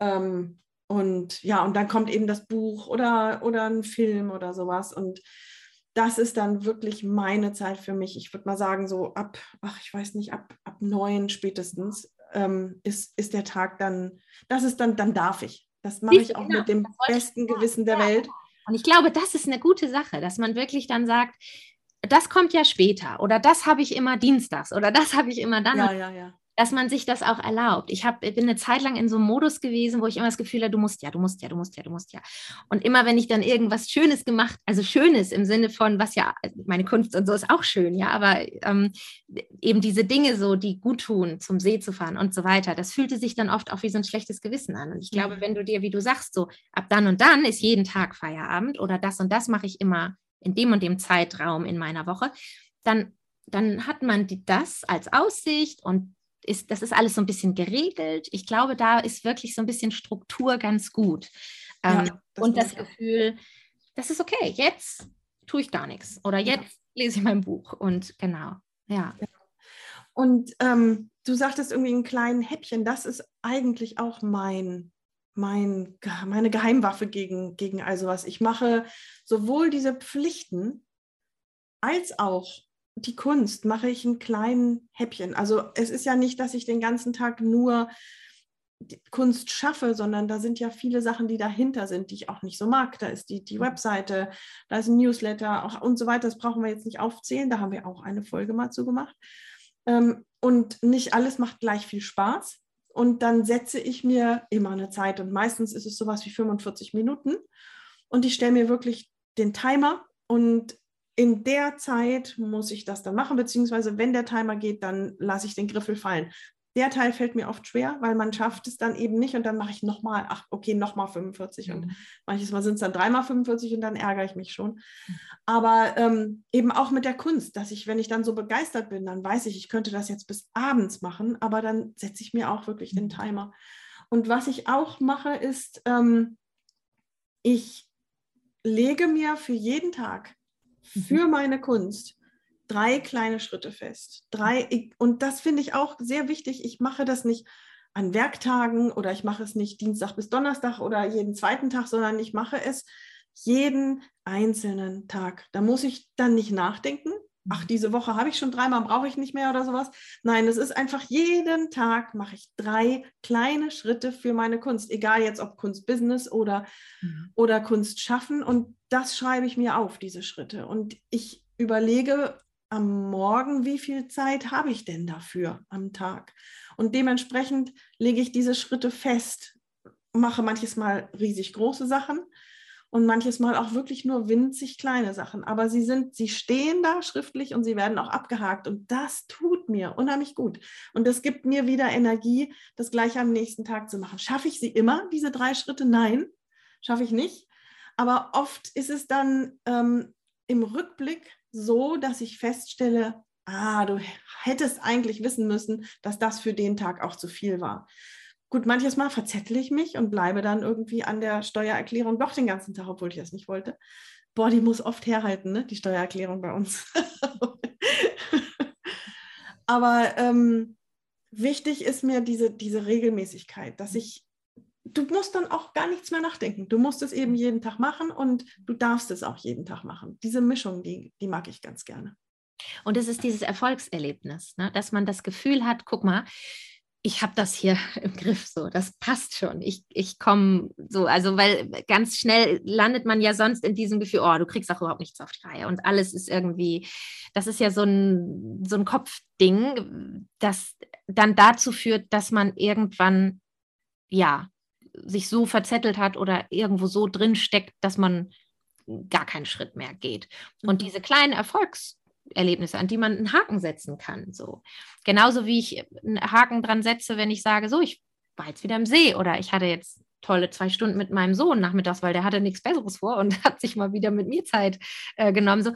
Ähm, und ja, und dann kommt eben das Buch oder, oder ein Film oder sowas. Und das ist dann wirklich meine Zeit für mich. Ich würde mal sagen, so ab, ach, ich weiß nicht, ab, ab neun spätestens ähm, ist, ist der Tag dann, das ist dann, dann darf ich. Das mache ich auch genau, mit dem besten Gewissen der Welt. Und ich glaube, das ist eine gute Sache, dass man wirklich dann sagt, das kommt ja später oder das habe ich immer dienstags oder das habe ich immer dann. Ja, ja, ja dass man sich das auch erlaubt. Ich hab, bin eine Zeit lang in so einem Modus gewesen, wo ich immer das Gefühl habe, du musst ja, du musst ja, du musst ja, du musst ja. Und immer, wenn ich dann irgendwas Schönes gemacht, also Schönes im Sinne von, was ja, meine Kunst und so ist auch schön, ja, aber ähm, eben diese Dinge so, die gut tun, zum See zu fahren und so weiter, das fühlte sich dann oft auch wie so ein schlechtes Gewissen an. Und ich glaube, mhm. wenn du dir, wie du sagst, so ab dann und dann ist jeden Tag Feierabend oder das und das mache ich immer in dem und dem Zeitraum in meiner Woche, dann dann hat man die, das als Aussicht und ist, das ist alles so ein bisschen geregelt. Ich glaube, da ist wirklich so ein bisschen Struktur ganz gut. Ähm, ja, das und das Gefühl, das ist okay. Jetzt tue ich gar nichts. Oder jetzt ja. lese ich mein Buch. Und genau, ja. Und ähm, du sagtest irgendwie ein kleines Häppchen, das ist eigentlich auch mein, mein, meine Geheimwaffe gegen, gegen all sowas. Ich mache sowohl diese Pflichten als auch die Kunst, mache ich ein kleines Häppchen. Also es ist ja nicht, dass ich den ganzen Tag nur Kunst schaffe, sondern da sind ja viele Sachen, die dahinter sind, die ich auch nicht so mag. Da ist die, die mhm. Webseite, da ist ein Newsletter auch, und so weiter. Das brauchen wir jetzt nicht aufzählen. Da haben wir auch eine Folge mal zu gemacht. Ähm, und nicht alles macht gleich viel Spaß. Und dann setze ich mir immer eine Zeit. Und meistens ist es sowas wie 45 Minuten. Und ich stelle mir wirklich den Timer und in der Zeit muss ich das dann machen, beziehungsweise wenn der Timer geht, dann lasse ich den Griffel fallen. Der Teil fällt mir oft schwer, weil man schafft es dann eben nicht und dann mache ich nochmal, ach, okay, nochmal 45 mhm. und manches Mal sind es dann dreimal 45 und dann ärgere ich mich schon. Mhm. Aber ähm, eben auch mit der Kunst, dass ich, wenn ich dann so begeistert bin, dann weiß ich, ich könnte das jetzt bis abends machen, aber dann setze ich mir auch wirklich den mhm. Timer. Und was ich auch mache, ist, ähm, ich lege mir für jeden Tag. Für meine Kunst, drei kleine Schritte fest. Drei, und das finde ich auch sehr wichtig. Ich mache das nicht an Werktagen oder ich mache es nicht Dienstag bis Donnerstag oder jeden zweiten Tag, sondern ich mache es jeden einzelnen Tag. Da muss ich dann nicht nachdenken. Ach, diese Woche habe ich schon dreimal, brauche ich nicht mehr oder sowas. Nein, es ist einfach jeden Tag mache ich drei kleine Schritte für meine Kunst, egal jetzt ob Kunstbusiness oder, mhm. oder Kunst schaffen. Und das schreibe ich mir auf, diese Schritte. Und ich überlege, am Morgen, wie viel Zeit habe ich denn dafür am Tag? Und dementsprechend lege ich diese Schritte fest, mache manches Mal riesig große Sachen und manches Mal auch wirklich nur winzig kleine Sachen. Aber sie sind, sie stehen da schriftlich und sie werden auch abgehakt. Und das tut mir unheimlich gut. Und das gibt mir wieder Energie, das gleich am nächsten Tag zu machen. Schaffe ich sie immer, diese drei Schritte? Nein, schaffe ich nicht. Aber oft ist es dann ähm, im Rückblick so, dass ich feststelle, ah, du hättest eigentlich wissen müssen, dass das für den Tag auch zu viel war. Gut, manches Mal verzettel ich mich und bleibe dann irgendwie an der Steuererklärung doch den ganzen Tag, obwohl ich das nicht wollte. Boah, die muss oft herhalten, ne? die Steuererklärung bei uns. Aber ähm, wichtig ist mir diese, diese Regelmäßigkeit, dass ich du musst dann auch gar nichts mehr nachdenken. Du musst es eben jeden Tag machen und du darfst es auch jeden Tag machen. Diese Mischung, die, die mag ich ganz gerne. Und es ist dieses Erfolgserlebnis, ne? dass man das Gefühl hat, guck mal, ich habe das hier im Griff, so, das passt schon. Ich, ich komme so, also weil ganz schnell landet man ja sonst in diesem Gefühl, oh, du kriegst auch überhaupt nichts auf die Reihe und alles ist irgendwie, das ist ja so ein, so ein Kopfding, das dann dazu führt, dass man irgendwann, ja, sich so verzettelt hat oder irgendwo so drin steckt, dass man gar keinen Schritt mehr geht. Und mhm. diese kleinen Erfolgserlebnisse, an die man einen Haken setzen kann, so genauso wie ich einen Haken dran setze, wenn ich sage, so ich war jetzt wieder im See oder ich hatte jetzt tolle zwei Stunden mit meinem Sohn nachmittags, weil der hatte nichts Besseres vor und hat sich mal wieder mit mir Zeit äh, genommen. So,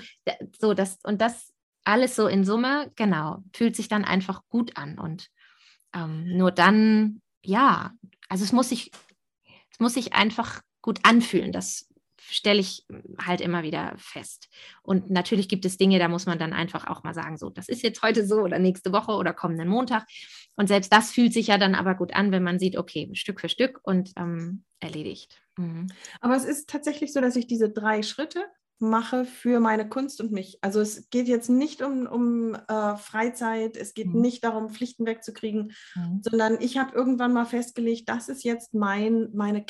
so das und das alles so in Summe, genau, fühlt sich dann einfach gut an und ähm, nur dann, ja, also es muss sich es muss sich einfach gut anfühlen. Das stelle ich halt immer wieder fest. Und natürlich gibt es Dinge, da muss man dann einfach auch mal sagen, so, das ist jetzt heute so oder nächste Woche oder kommenden Montag. Und selbst das fühlt sich ja dann aber gut an, wenn man sieht, okay, Stück für Stück und ähm, erledigt. Mhm. Aber es ist tatsächlich so, dass ich diese drei Schritte mache für meine Kunst und mich. Also es geht jetzt nicht um, um äh, Freizeit, es geht mhm. nicht darum, Pflichten wegzukriegen, mhm. sondern ich habe irgendwann mal festgelegt, das ist jetzt mein, meine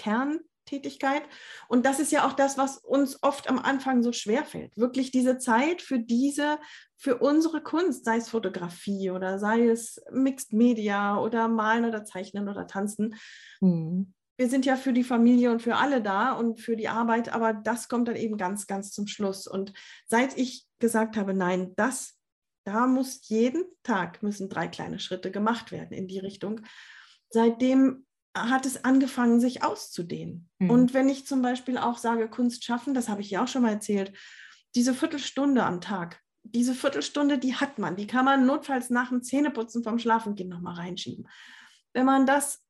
Kerntätigkeit. Und das ist ja auch das, was uns oft am Anfang so schwer fällt. Wirklich diese Zeit für diese, für unsere Kunst, sei es Fotografie oder sei es Mixed Media oder Malen oder Zeichnen oder Tanzen. Mhm wir sind ja für die Familie und für alle da und für die Arbeit, aber das kommt dann eben ganz, ganz zum Schluss. Und seit ich gesagt habe, nein, das, da muss jeden Tag müssen drei kleine Schritte gemacht werden in die Richtung. Seitdem hat es angefangen, sich auszudehnen. Mhm. Und wenn ich zum Beispiel auch sage, Kunst schaffen, das habe ich ja auch schon mal erzählt, diese Viertelstunde am Tag, diese Viertelstunde, die hat man, die kann man notfalls nach dem Zähneputzen vom Schlafengehen nochmal reinschieben. Wenn man das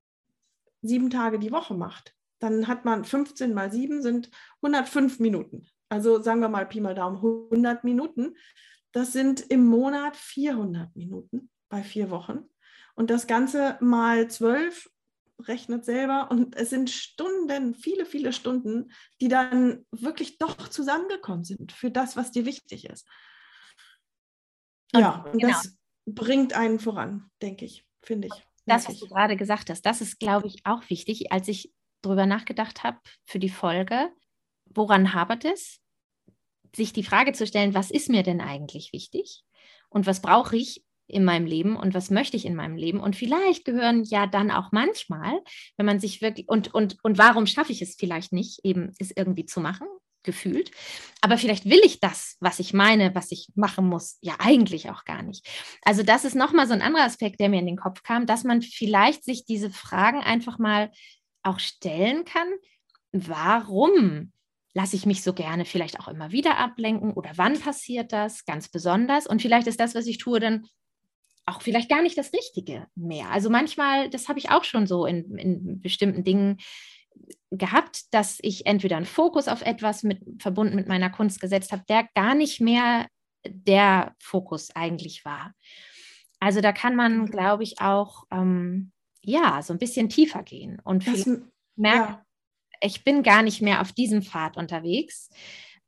sieben Tage die Woche macht, dann hat man 15 mal 7 sind 105 Minuten. Also sagen wir mal Pi mal Daumen 100 Minuten. Das sind im Monat 400 Minuten bei vier Wochen. Und das Ganze mal 12 rechnet selber und es sind Stunden, viele, viele Stunden, die dann wirklich doch zusammengekommen sind für das, was dir wichtig ist. Ja, und genau. das bringt einen voran, denke ich, finde ich. Das, was du gerade gesagt hast, das ist, glaube ich, auch wichtig. Als ich darüber nachgedacht habe für die Folge, woran hapert es? Sich die Frage zu stellen, was ist mir denn eigentlich wichtig? Und was brauche ich, in meinem Leben und was möchte ich in meinem Leben? Und vielleicht gehören ja dann auch manchmal, wenn man sich wirklich, und, und, und warum schaffe ich es vielleicht nicht, eben es irgendwie zu machen, gefühlt. Aber vielleicht will ich das, was ich meine, was ich machen muss, ja eigentlich auch gar nicht. Also das ist nochmal so ein anderer Aspekt, der mir in den Kopf kam, dass man vielleicht sich diese Fragen einfach mal auch stellen kann. Warum lasse ich mich so gerne vielleicht auch immer wieder ablenken oder wann passiert das ganz besonders? Und vielleicht ist das, was ich tue, dann auch vielleicht gar nicht das Richtige mehr. Also manchmal, das habe ich auch schon so in, in bestimmten Dingen gehabt, dass ich entweder einen Fokus auf etwas mit, verbunden mit meiner Kunst gesetzt habe, der gar nicht mehr der Fokus eigentlich war. Also da kann man, glaube ich, auch ähm, ja so ein bisschen tiefer gehen und merken, ja. ich bin gar nicht mehr auf diesem Pfad unterwegs,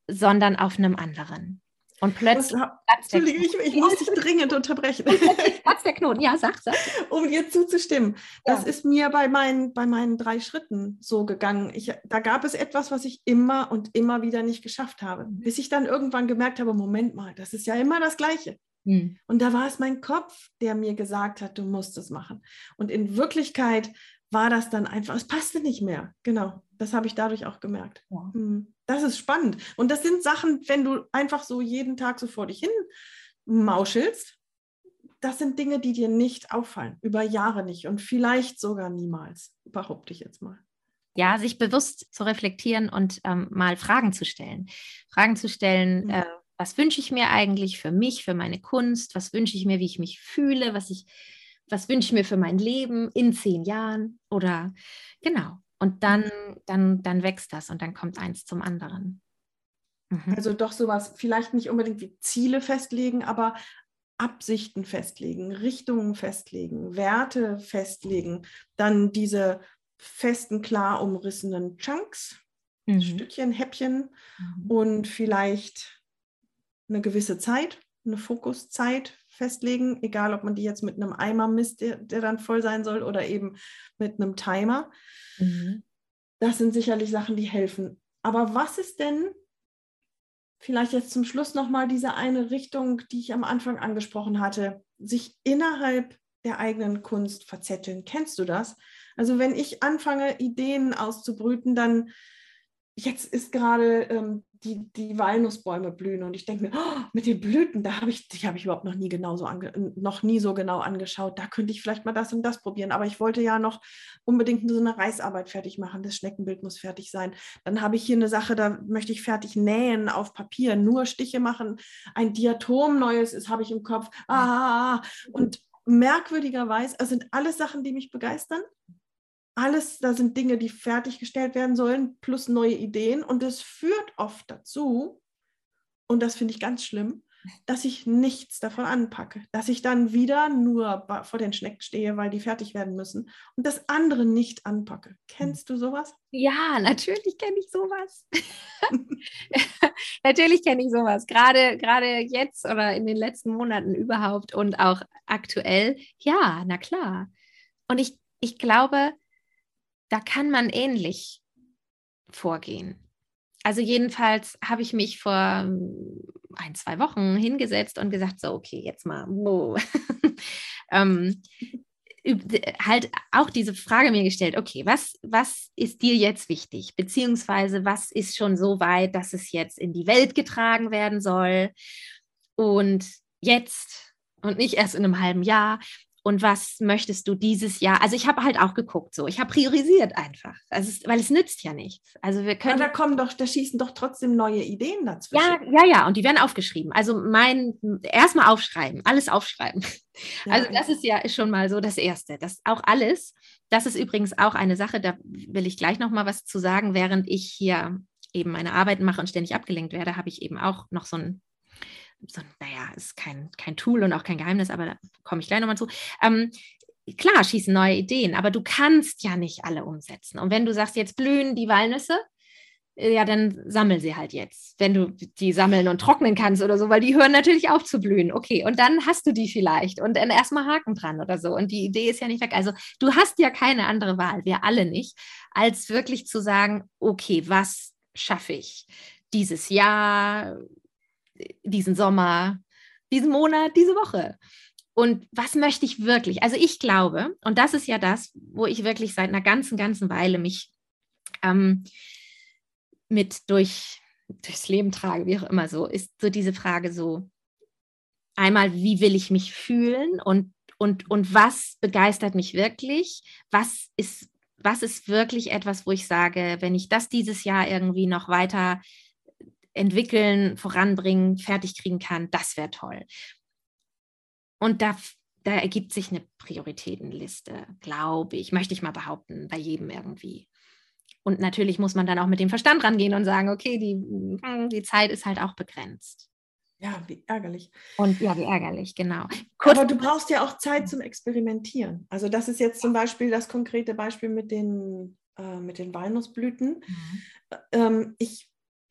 sondern auf einem anderen. Und plötzlich. Entschuldigung, ich, ich muss dich dringend unterbrechen. Platz der Knoten, ja, sag, sag. Um dir zuzustimmen. Das ja. ist mir bei meinen, bei meinen drei Schritten so gegangen. Ich, da gab es etwas, was ich immer und immer wieder nicht geschafft habe. Bis ich dann irgendwann gemerkt habe: Moment mal, das ist ja immer das Gleiche. Mhm. Und da war es mein Kopf, der mir gesagt hat, du musst es machen. Und in Wirklichkeit war das dann einfach, es passte nicht mehr. Genau, das habe ich dadurch auch gemerkt. Ja. Hm, das ist spannend. Und das sind Sachen, wenn du einfach so jeden Tag so vor dich hin mauschelst, das sind Dinge, die dir nicht auffallen, über Jahre nicht und vielleicht sogar niemals, behaupte ich jetzt mal. Ja, sich bewusst zu reflektieren und ähm, mal Fragen zu stellen. Fragen zu stellen, mhm. äh, was wünsche ich mir eigentlich für mich, für meine Kunst? Was wünsche ich mir, wie ich mich fühle? Was ich was wünsche ich mir für mein Leben in zehn Jahren oder genau. Und dann, dann, dann wächst das und dann kommt eins zum anderen. Mhm. Also doch sowas, vielleicht nicht unbedingt wie Ziele festlegen, aber Absichten festlegen, Richtungen festlegen, Werte festlegen, dann diese festen, klar umrissenen Chunks, mhm. Stückchen, Häppchen mhm. und vielleicht eine gewisse Zeit, eine Fokuszeit festlegen, egal ob man die jetzt mit einem Eimer misst, der, der dann voll sein soll, oder eben mit einem Timer. Mhm. Das sind sicherlich Sachen, die helfen. Aber was ist denn vielleicht jetzt zum Schluss nochmal diese eine Richtung, die ich am Anfang angesprochen hatte, sich innerhalb der eigenen Kunst verzetteln. Kennst du das? Also wenn ich anfange, Ideen auszubrüten, dann jetzt ist gerade ähm, die, die Walnussbäume blühen und ich denke mir, oh, mit den Blüten, da habe ich, die habe ich überhaupt noch nie genau so noch nie so genau angeschaut. Da könnte ich vielleicht mal das und das probieren. Aber ich wollte ja noch unbedingt so eine Reißarbeit fertig machen. Das Schneckenbild muss fertig sein. Dann habe ich hier eine Sache, da möchte ich fertig nähen auf Papier, nur Stiche machen. Ein Diatom neues ist, habe ich im Kopf. Ah, und merkwürdigerweise, es sind alles Sachen, die mich begeistern alles, da sind Dinge, die fertiggestellt werden sollen, plus neue Ideen. Und es führt oft dazu, und das finde ich ganz schlimm, dass ich nichts davon anpacke. Dass ich dann wieder nur vor den Schnecken stehe, weil die fertig werden müssen und das andere nicht anpacke. Kennst du sowas? Ja, natürlich kenne ich sowas. natürlich kenne ich sowas. Gerade, gerade jetzt oder in den letzten Monaten überhaupt und auch aktuell. Ja, na klar. Und ich, ich glaube, da kann man ähnlich vorgehen. Also jedenfalls habe ich mich vor ähm, ein, zwei Wochen hingesetzt und gesagt, so, okay, jetzt mal, ähm, halt auch diese Frage mir gestellt, okay, was, was ist dir jetzt wichtig? Beziehungsweise was ist schon so weit, dass es jetzt in die Welt getragen werden soll? Und jetzt und nicht erst in einem halben Jahr. Und was möchtest du dieses Jahr? Also ich habe halt auch geguckt, so ich habe priorisiert einfach, also es, weil es nützt ja nichts. Also wir können. Aber da kommen doch, da schießen doch trotzdem neue Ideen dazwischen. Ja, ja, ja, und die werden aufgeschrieben. Also mein erstmal aufschreiben, alles aufschreiben. Ja. Also das ist ja schon mal so das Erste. Das auch alles. Das ist übrigens auch eine Sache, da will ich gleich noch mal was zu sagen, während ich hier eben meine Arbeit mache und ständig abgelenkt werde, habe ich eben auch noch so ein so, naja, ist kein, kein Tool und auch kein Geheimnis, aber da komme ich gleich nochmal zu. Ähm, klar, schießen neue Ideen, aber du kannst ja nicht alle umsetzen. Und wenn du sagst, jetzt blühen die Walnüsse, äh, ja, dann sammel sie halt jetzt, wenn du die sammeln und trocknen kannst oder so, weil die hören natürlich auf zu blühen. Okay, und dann hast du die vielleicht und dann erstmal Haken dran oder so. Und die Idee ist ja nicht weg. Also du hast ja keine andere Wahl, wir alle nicht, als wirklich zu sagen, okay, was schaffe ich dieses Jahr, diesen Sommer, diesen Monat, diese Woche. Und was möchte ich wirklich? Also ich glaube, und das ist ja das, wo ich wirklich seit einer ganzen, ganzen Weile mich ähm, mit durch, durchs Leben trage, wie auch immer so, ist so diese Frage so, einmal, wie will ich mich fühlen und, und, und was begeistert mich wirklich? Was ist, was ist wirklich etwas, wo ich sage, wenn ich das dieses Jahr irgendwie noch weiter entwickeln, voranbringen, fertig kriegen kann, das wäre toll. Und da, da ergibt sich eine Prioritätenliste, glaube ich, möchte ich mal behaupten, bei jedem irgendwie. Und natürlich muss man dann auch mit dem Verstand rangehen und sagen, okay, die, hm, die Zeit ist halt auch begrenzt. Ja, wie ärgerlich. Und ja, wie ärgerlich, genau. Kurz, Aber du brauchst ja auch Zeit zum Experimentieren. Also das ist jetzt zum Beispiel das konkrete Beispiel mit den, äh, mit den Walnussblüten. Mhm. Ähm, ich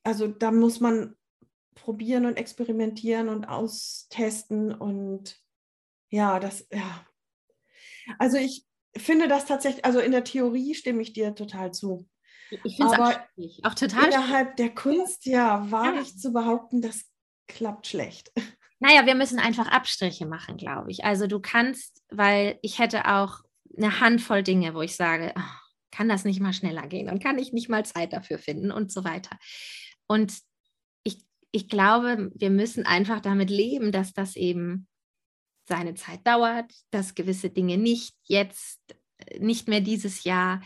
also da muss man probieren und experimentieren und austesten und ja, das, ja. Also ich finde das tatsächlich, also in der Theorie stimme ich dir total zu. Ich finde es auch, auch, total Innerhalb der Kunst, ja, wage ja. ich zu behaupten, das klappt schlecht. Naja, wir müssen einfach Abstriche machen, glaube ich. Also du kannst, weil ich hätte auch eine Handvoll Dinge, wo ich sage, oh, kann das nicht mal schneller gehen und kann ich nicht mal Zeit dafür finden und so weiter. Und ich, ich glaube, wir müssen einfach damit leben, dass das eben seine Zeit dauert, dass gewisse Dinge nicht jetzt, nicht mehr dieses Jahr.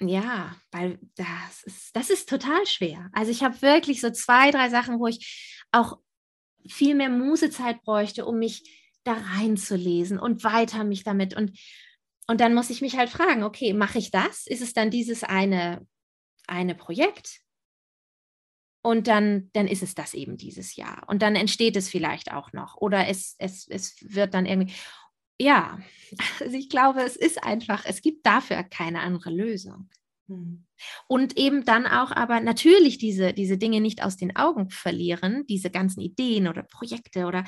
Ja, weil das ist, das ist total schwer. Also ich habe wirklich so zwei, drei Sachen, wo ich auch viel mehr Musezeit bräuchte, um mich da reinzulesen und weiter mich damit und und dann muss ich mich halt fragen, okay, mache ich das? Ist es dann dieses eine eine Projekt? Und dann, dann ist es das eben dieses Jahr. Und dann entsteht es vielleicht auch noch. Oder es, es, es wird dann irgendwie. Ja, also ich glaube, es ist einfach, es gibt dafür keine andere Lösung. Hm. Und eben dann auch aber natürlich diese, diese Dinge nicht aus den Augen verlieren, diese ganzen Ideen oder Projekte oder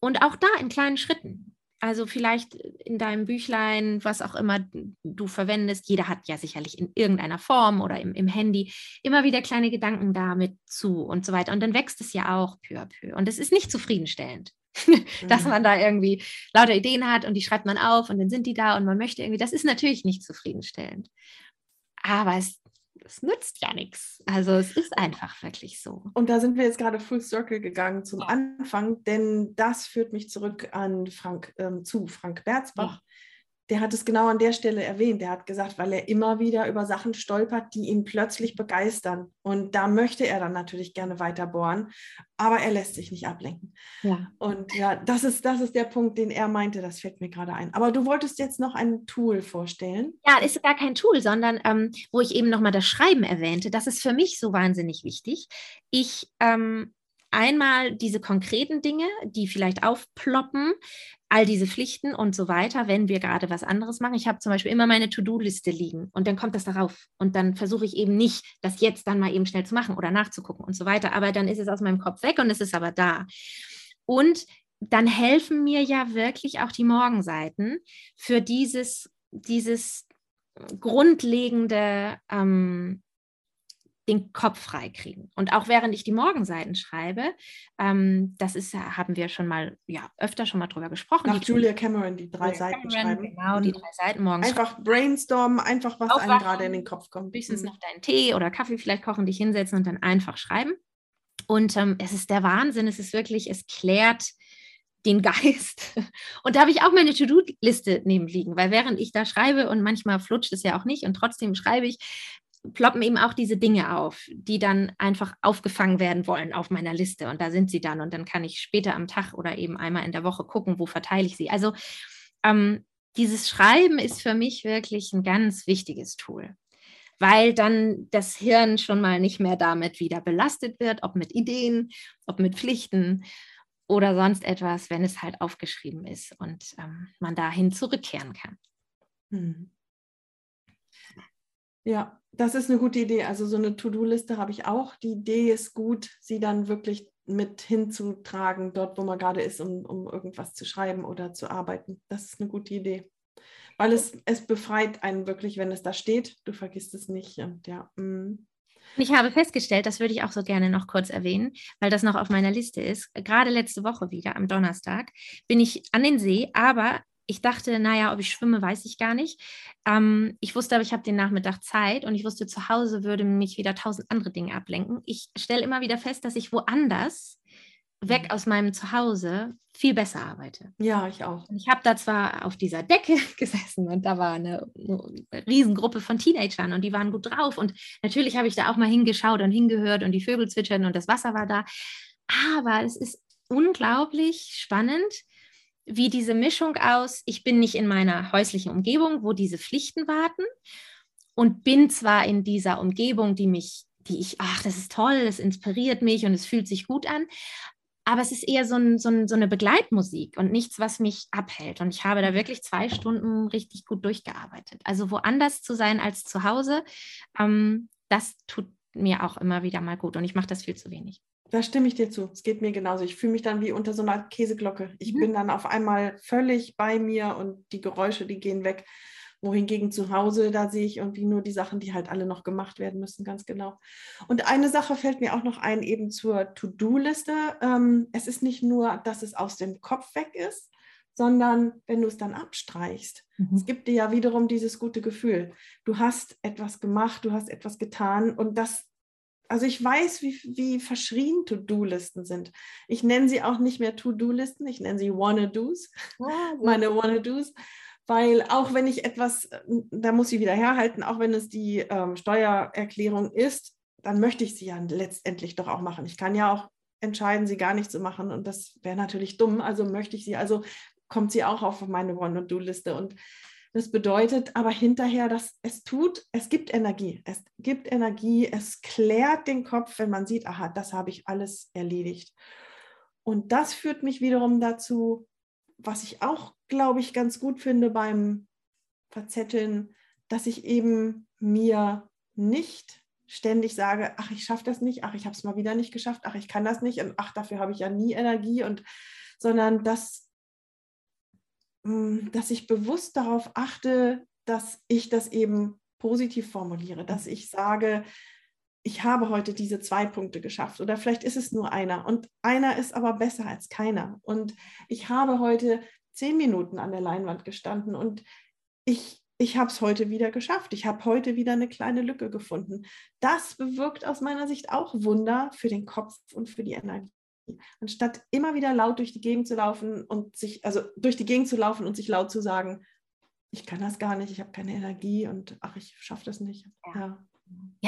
und auch da in kleinen Schritten. Also vielleicht in deinem Büchlein, was auch immer du verwendest, jeder hat ja sicherlich in irgendeiner Form oder im, im Handy immer wieder kleine Gedanken damit zu und so weiter. Und dann wächst es ja auch peu à peu. Und es ist nicht zufriedenstellend, dass mhm. man da irgendwie lauter Ideen hat und die schreibt man auf und dann sind die da und man möchte irgendwie, das ist natürlich nicht zufriedenstellend. Aber es es nützt ja nichts. Also es ist einfach wirklich so. Und da sind wir jetzt gerade full circle gegangen zum ja. Anfang, denn das führt mich zurück an Frank, ähm, zu Frank Berzbach, der hat es genau an der Stelle erwähnt. Der hat gesagt, weil er immer wieder über Sachen stolpert, die ihn plötzlich begeistern. Und da möchte er dann natürlich gerne weiter bohren, aber er lässt sich nicht ablenken. Ja. Und ja, das ist, das ist der Punkt, den er meinte, das fällt mir gerade ein. Aber du wolltest jetzt noch ein Tool vorstellen. Ja, ist gar kein Tool, sondern ähm, wo ich eben nochmal das Schreiben erwähnte, das ist für mich so wahnsinnig wichtig. Ich ähm, einmal diese konkreten Dinge, die vielleicht aufploppen, all diese Pflichten und so weiter, wenn wir gerade was anderes machen. Ich habe zum Beispiel immer meine To-Do-Liste liegen und dann kommt das darauf. Und dann versuche ich eben nicht, das jetzt dann mal eben schnell zu machen oder nachzugucken und so weiter. Aber dann ist es aus meinem Kopf weg und es ist aber da. Und dann helfen mir ja wirklich auch die Morgenseiten für dieses, dieses grundlegende ähm, den Kopf freikriegen. Und auch während ich die Morgenseiten schreibe, ähm, das ist, haben wir schon mal, ja, öfter schon mal drüber gesprochen. Nach Julia Cameron, die drei Julia Seiten Cameron, schreiben. Genau, die mhm. drei Seiten morgens. Einfach brainstormen, einfach was Aufwachen, einem gerade in den Kopf kommt. Höchstens mhm. noch deinen Tee oder Kaffee vielleicht kochen, dich hinsetzen und dann einfach schreiben. Und ähm, es ist der Wahnsinn, es ist wirklich, es klärt den Geist. Und da habe ich auch meine To-Do-Liste neben liegen, weil während ich da schreibe und manchmal flutscht es ja auch nicht und trotzdem schreibe ich, ploppen eben auch diese Dinge auf, die dann einfach aufgefangen werden wollen auf meiner Liste. Und da sind sie dann. Und dann kann ich später am Tag oder eben einmal in der Woche gucken, wo verteile ich sie. Also ähm, dieses Schreiben ist für mich wirklich ein ganz wichtiges Tool, weil dann das Hirn schon mal nicht mehr damit wieder belastet wird, ob mit Ideen, ob mit Pflichten oder sonst etwas, wenn es halt aufgeschrieben ist und ähm, man dahin zurückkehren kann. Hm. Ja, das ist eine gute Idee. Also so eine To-Do-Liste habe ich auch. Die Idee ist gut, sie dann wirklich mit hinzutragen, dort, wo man gerade ist, um, um irgendwas zu schreiben oder zu arbeiten. Das ist eine gute Idee. Weil es, es befreit einen wirklich, wenn es da steht. Du vergisst es nicht. Und ja, mm. Ich habe festgestellt, das würde ich auch so gerne noch kurz erwähnen, weil das noch auf meiner Liste ist. Gerade letzte Woche wieder, am Donnerstag, bin ich an den See, aber ich dachte, naja, ob ich schwimme, weiß ich gar nicht. Ähm, ich wusste aber, ich habe den Nachmittag Zeit und ich wusste, zu Hause würde mich wieder tausend andere Dinge ablenken. Ich stelle immer wieder fest, dass ich woanders weg mhm. aus meinem Zuhause viel besser arbeite. Ja, ich auch. Ich habe da zwar auf dieser Decke gesessen und da war eine, eine Riesengruppe von Teenagern und die waren gut drauf und natürlich habe ich da auch mal hingeschaut und hingehört und die Vögel zwitschern und das Wasser war da. Aber es ist unglaublich spannend, wie diese Mischung aus, ich bin nicht in meiner häuslichen Umgebung, wo diese Pflichten warten und bin zwar in dieser Umgebung, die mich die ich, ach, das ist toll, es inspiriert mich und es fühlt sich gut an, aber es ist eher so, ein, so, ein, so, eine Begleitmusik und nichts, was mich abhält. Und ich habe da wirklich zwei Stunden richtig gut durchgearbeitet. Also woanders zu sein als zu Hause, ähm, das tut mir auch immer wieder mal gut. Und ich mache das viel zu wenig. Da stimme ich dir zu. Es geht mir genauso. Ich fühle mich dann wie unter so einer Käseglocke. Ich mhm. bin dann auf einmal völlig bei mir und die Geräusche, die gehen weg wohingegen zu Hause, da sehe ich irgendwie nur die Sachen, die halt alle noch gemacht werden müssen, ganz genau. Und eine Sache fällt mir auch noch ein, eben zur To-Do-Liste. Ähm, es ist nicht nur, dass es aus dem Kopf weg ist, sondern wenn du es dann abstreichst. Mhm. Es gibt dir ja wiederum dieses gute Gefühl. Du hast etwas gemacht, du hast etwas getan und das also ich weiß, wie, wie verschrien To-Do-Listen sind. Ich nenne sie auch nicht mehr To-Do-Listen, ich nenne sie Wanna-Dos, oh, meine Wanna-Dos, weil auch wenn ich etwas, äh, da muss ich wieder herhalten, auch wenn es die ähm, Steuererklärung ist, dann möchte ich sie ja letztendlich doch auch machen. Ich kann ja auch entscheiden, sie gar nicht zu machen und das wäre natürlich dumm. Also möchte ich sie, also kommt sie auch auf meine One-Do-Liste und das bedeutet aber hinterher, dass es tut, es gibt Energie. Es gibt Energie, es klärt den Kopf, wenn man sieht, aha, das habe ich alles erledigt. Und das führt mich wiederum dazu, was ich auch, glaube ich, ganz gut finde beim Verzetteln, dass ich eben mir nicht ständig sage, ach, ich schaffe das nicht, ach, ich habe es mal wieder nicht geschafft, ach, ich kann das nicht und ach, dafür habe ich ja nie Energie und sondern dass, dass ich bewusst darauf achte, dass ich das eben positiv formuliere, dass ich sage, ich habe heute diese zwei Punkte geschafft oder vielleicht ist es nur einer und einer ist aber besser als keiner und ich habe heute zehn Minuten an der Leinwand gestanden und ich, ich habe es heute wieder geschafft. Ich habe heute wieder eine kleine Lücke gefunden. Das bewirkt aus meiner Sicht auch Wunder für den Kopf und für die Energie. Anstatt immer wieder laut durch die Gegend zu laufen und sich, also durch die Gegend zu laufen und sich laut zu sagen, ich kann das gar nicht, ich habe keine Energie und ach, ich schaffe das nicht. Ja. Ja,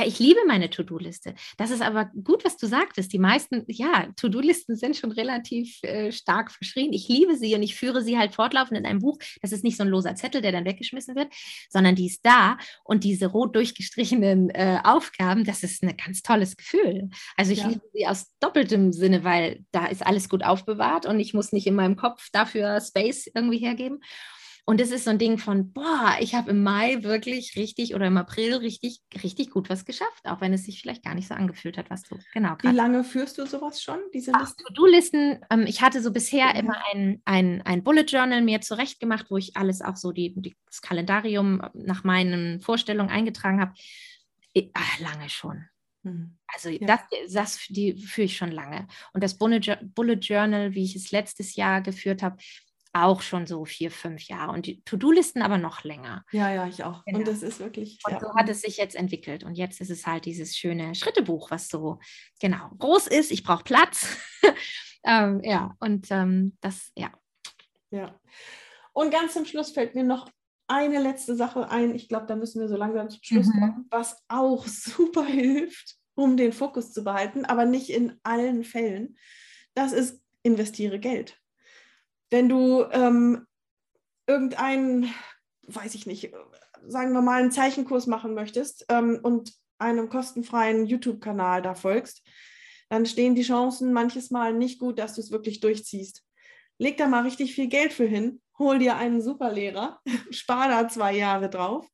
ich liebe meine To-Do-Liste. Das ist aber gut, was du sagtest. Die meisten, ja, To-Do-Listen sind schon relativ äh, stark verschrien. Ich liebe sie und ich führe sie halt fortlaufend in einem Buch. Das ist nicht so ein loser Zettel, der dann weggeschmissen wird, sondern die ist da und diese rot durchgestrichenen äh, Aufgaben, das ist ein ganz tolles Gefühl. Also ich ja. liebe sie aus doppeltem Sinne, weil da ist alles gut aufbewahrt und ich muss nicht in meinem Kopf dafür Space irgendwie hergeben. Und es ist so ein Ding von, boah, ich habe im Mai wirklich richtig oder im April richtig, richtig gut was geschafft, auch wenn es sich vielleicht gar nicht so angefühlt hat, was du genau. Wie lange führst du sowas schon, diese Listen? To-Do-Listen. Ähm, ich hatte so bisher mhm. immer ein, ein, ein Bullet Journal mir zurechtgemacht, wo ich alles auch so die, die das Kalendarium nach meinen Vorstellungen eingetragen habe. Ach, lange schon. Mhm. Also ja. das, das die führe ich schon lange. Und das Bullet Journal, wie ich es letztes Jahr geführt habe, auch schon so vier, fünf Jahre und die To-Do-Listen aber noch länger. Ja, ja, ich auch. Genau. Und das ist wirklich. Und ja. so hat es sich jetzt entwickelt. Und jetzt ist es halt dieses schöne Schrittebuch, was so genau groß ist. Ich brauche Platz. ähm, ja, und ähm, das, ja. Ja. Und ganz zum Schluss fällt mir noch eine letzte Sache ein. Ich glaube, da müssen wir so langsam zum Schluss mhm. kommen, was auch super hilft, um den Fokus zu behalten, aber nicht in allen Fällen. Das ist investiere Geld. Wenn du ähm, irgendeinen, weiß ich nicht, sagen wir mal, einen Zeichenkurs machen möchtest ähm, und einem kostenfreien YouTube-Kanal da folgst, dann stehen die Chancen manches Mal nicht gut, dass du es wirklich durchziehst. Leg da mal richtig viel Geld für hin, hol dir einen Superlehrer, spar da zwei Jahre drauf.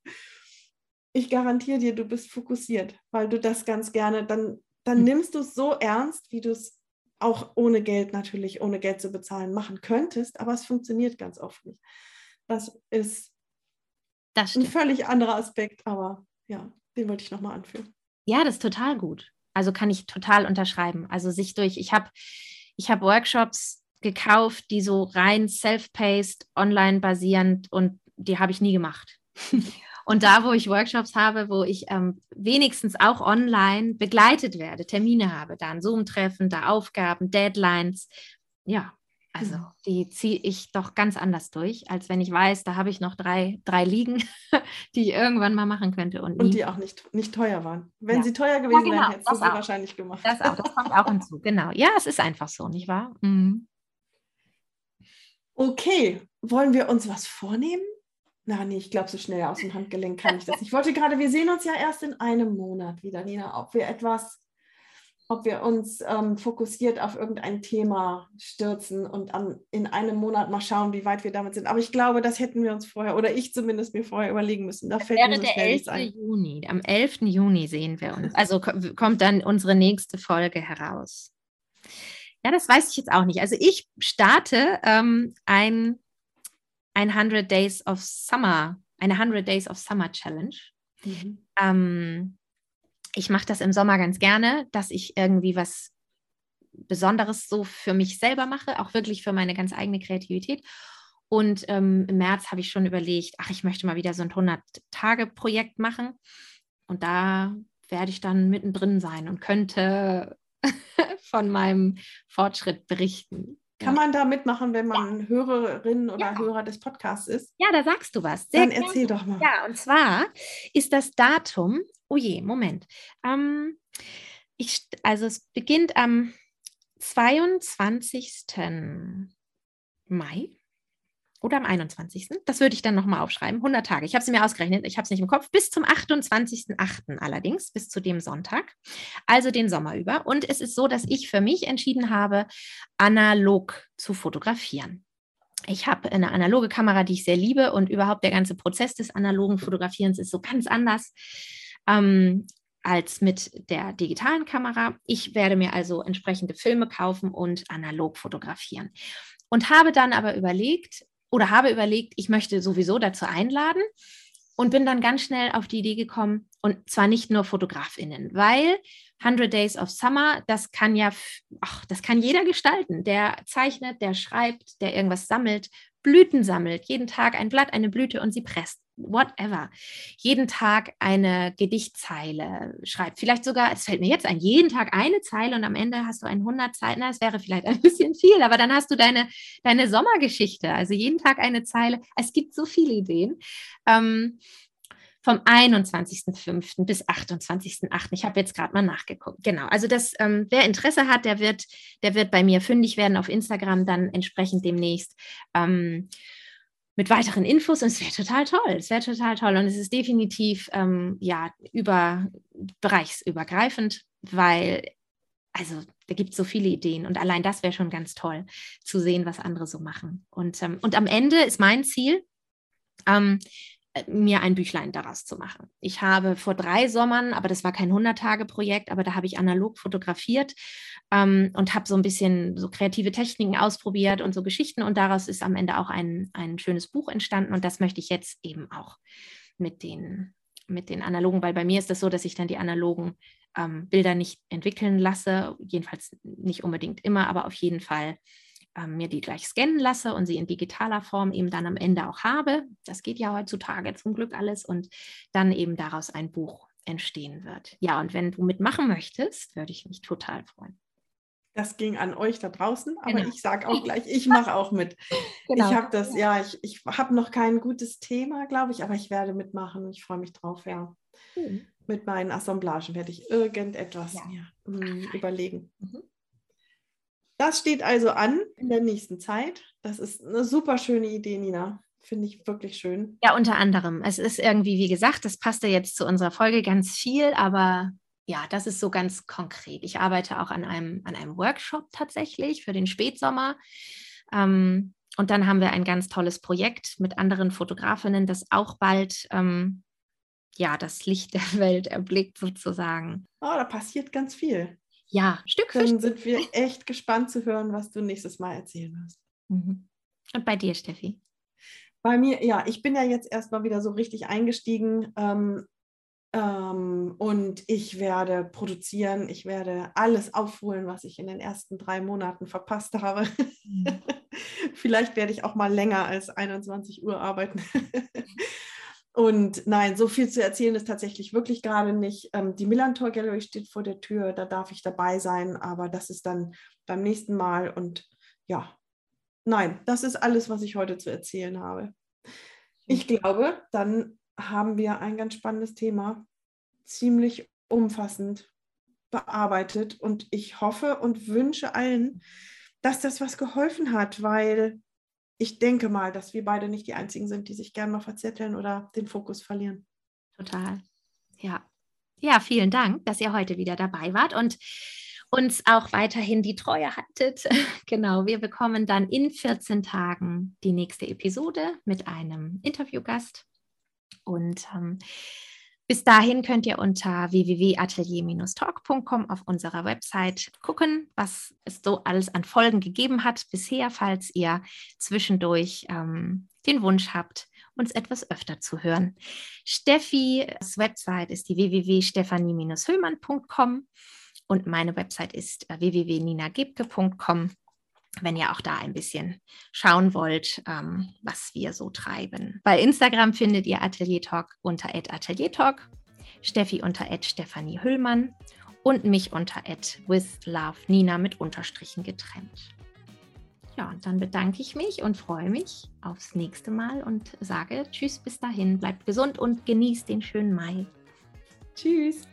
Ich garantiere dir, du bist fokussiert, weil du das ganz gerne, dann, dann hm. nimmst du es so ernst, wie du es auch ohne Geld natürlich, ohne Geld zu bezahlen, machen könntest, aber es funktioniert ganz oft nicht. Das ist das ein völlig anderer Aspekt, aber ja, den wollte ich nochmal anführen. Ja, das ist total gut. Also kann ich total unterschreiben. Also sich durch, ich habe ich hab Workshops gekauft, die so rein self-paced, online basierend und die habe ich nie gemacht. Und da, wo ich Workshops habe, wo ich ähm, wenigstens auch online begleitet werde, Termine habe, da ein Zoom-Treffen, da Aufgaben, Deadlines, ja, also mhm. die ziehe ich doch ganz anders durch, als wenn ich weiß, da habe ich noch drei, drei liegen, die ich irgendwann mal machen könnte. Und, und die auch nicht, nicht teuer waren. Wenn ja. sie teuer gewesen ja, genau, wären, hättest du sie auch. wahrscheinlich gemacht. Das auch, das kommt auch hinzu, genau. Ja, es ist einfach so, nicht wahr? Mhm. Okay, wollen wir uns was vornehmen? Na, nee, ich glaube, so schnell aus dem Handgelenk kann ich das nicht. Ich wollte gerade, wir sehen uns ja erst in einem Monat wieder, Nina, ob wir etwas ob wir uns ähm, fokussiert auf irgendein Thema stürzen und an, in einem Monat mal schauen, wie weit wir damit sind. Aber ich glaube, das hätten wir uns vorher, oder ich zumindest mir vorher überlegen müssen. Da das fällt wäre mir so der 11. Juni. Am 11. Juni sehen wir uns. Also kommt dann unsere nächste Folge heraus. Ja, das weiß ich jetzt auch nicht. Also ich starte ähm, ein 100 Days of Summer, eine 100 Days of Summer Challenge. Mhm. Ähm, ich mache das im Sommer ganz gerne, dass ich irgendwie was Besonderes so für mich selber mache, auch wirklich für meine ganz eigene Kreativität. Und ähm, im März habe ich schon überlegt, ach, ich möchte mal wieder so ein 100-Tage-Projekt machen. Und da werde ich dann mittendrin sein und könnte von meinem Fortschritt berichten. Kann man da mitmachen, wenn man ja. Hörerin oder ja. Hörer des Podcasts ist? Ja, da sagst du was. Sehr Dann gerne. erzähl doch mal. Ja, und zwar ist das Datum, oh je, Moment. Ähm, ich, also es beginnt am 22. Mai oder am 21. Das würde ich dann nochmal aufschreiben. 100 Tage. Ich habe sie mir ausgerechnet. Ich habe es nicht im Kopf. Bis zum 28.08. allerdings, bis zu dem Sonntag. Also den Sommer über. Und es ist so, dass ich für mich entschieden habe, analog zu fotografieren. Ich habe eine analoge Kamera, die ich sehr liebe und überhaupt der ganze Prozess des analogen Fotografierens ist so ganz anders. Ähm, als mit der digitalen Kamera. Ich werde mir also entsprechende Filme kaufen und analog fotografieren. Und habe dann aber überlegt, oder habe überlegt, ich möchte sowieso dazu einladen und bin dann ganz schnell auf die Idee gekommen, und zwar nicht nur Fotografinnen, weil 100 Days of Summer, das kann ja, ach, das kann jeder gestalten. Der zeichnet, der schreibt, der irgendwas sammelt, Blüten sammelt, jeden Tag ein Blatt, eine Blüte und sie presst whatever, jeden Tag eine Gedichtzeile schreibt. Vielleicht sogar, es fällt mir jetzt ein, jeden Tag eine Zeile und am Ende hast du ein 100 Zeilen. Na, es wäre vielleicht ein bisschen viel, aber dann hast du deine, deine Sommergeschichte. Also jeden Tag eine Zeile. Es gibt so viele Ideen. Ähm, vom 21.05. bis 28.08. Ich habe jetzt gerade mal nachgeguckt. Genau. Also das, ähm, wer Interesse hat, der wird, der wird bei mir fündig werden auf Instagram dann entsprechend demnächst. Ähm, mit weiteren Infos und es wäre total toll. Es wäre total toll und es ist definitiv ähm, ja über bereichsübergreifend, weil also da gibt es so viele Ideen und allein das wäre schon ganz toll zu sehen, was andere so machen. Und, ähm, und am Ende ist mein Ziel, ähm, mir ein Büchlein daraus zu machen. Ich habe vor drei Sommern, aber das war kein 100-Tage-Projekt, aber da habe ich analog fotografiert ähm, und habe so ein bisschen so kreative Techniken ausprobiert und so Geschichten und daraus ist am Ende auch ein, ein schönes Buch entstanden und das möchte ich jetzt eben auch mit den, mit den analogen, weil bei mir ist das so, dass ich dann die analogen ähm, Bilder nicht entwickeln lasse, jedenfalls nicht unbedingt immer, aber auf jeden Fall ähm, mir die gleich scannen lasse und sie in digitaler Form eben dann am Ende auch habe. Das geht ja heutzutage zum Glück alles und dann eben daraus ein Buch entstehen wird. Ja, und wenn du mitmachen möchtest, würde ich mich total freuen. Das ging an euch da draußen, aber genau. ich sage auch gleich, ich mache auch mit. Genau. Ich habe das, ja, ich, ich habe noch kein gutes Thema, glaube ich, aber ich werde mitmachen. Ich freue mich drauf, ja. Mhm. Mit meinen Assemblagen werde ich irgendetwas ja. mir mh, überlegen. Mhm. Das steht also an in der nächsten Zeit. Das ist eine super schöne Idee, Nina. Finde ich wirklich schön. Ja, unter anderem. Es ist irgendwie, wie gesagt, das passte jetzt zu unserer Folge ganz viel, aber ja, das ist so ganz konkret. Ich arbeite auch an einem, an einem Workshop tatsächlich für den Spätsommer. Ähm, und dann haben wir ein ganz tolles Projekt mit anderen Fotografinnen, das auch bald ähm, ja, das Licht der Welt erblickt sozusagen. Oh, da passiert ganz viel. Ja, Stück für Dann Stück. sind wir echt gespannt zu hören, was du nächstes Mal erzählen wirst. Mhm. Und bei dir, Steffi? Bei mir, ja, ich bin ja jetzt erstmal wieder so richtig eingestiegen ähm, ähm, und ich werde produzieren, ich werde alles aufholen, was ich in den ersten drei Monaten verpasst habe. Mhm. Vielleicht werde ich auch mal länger als 21 Uhr arbeiten. Und nein, so viel zu erzählen ist tatsächlich wirklich gerade nicht. Ähm, die Millantor Gallery steht vor der Tür, da darf ich dabei sein, aber das ist dann beim nächsten Mal. Und ja, nein, das ist alles, was ich heute zu erzählen habe. Ich glaube, dann haben wir ein ganz spannendes Thema, ziemlich umfassend bearbeitet. Und ich hoffe und wünsche allen, dass das was geholfen hat, weil ich denke mal, dass wir beide nicht die Einzigen sind, die sich gerne mal verzetteln oder den Fokus verlieren. Total. Ja. Ja, vielen Dank, dass ihr heute wieder dabei wart und uns auch weiterhin die Treue haltet. genau, wir bekommen dann in 14 Tagen die nächste Episode mit einem Interviewgast. Und ähm, bis dahin könnt ihr unter www.atelier-talk.com auf unserer Website gucken, was es so alles an Folgen gegeben hat bisher, falls ihr zwischendurch ähm, den Wunsch habt, uns etwas öfter zu hören. Steffis Website ist die www.stefanie-höhlmann.com und meine Website ist äh, www.ninagebke.com wenn ihr auch da ein bisschen schauen wollt, ähm, was wir so treiben. Bei Instagram findet ihr Atelier Talk unter Atelier Talk, Steffi unter Stefanie Hüllmann und mich unter with love Nina mit Unterstrichen getrennt. Ja, und dann bedanke ich mich und freue mich aufs nächste Mal und sage Tschüss bis dahin, bleibt gesund und genießt den schönen Mai. Tschüss.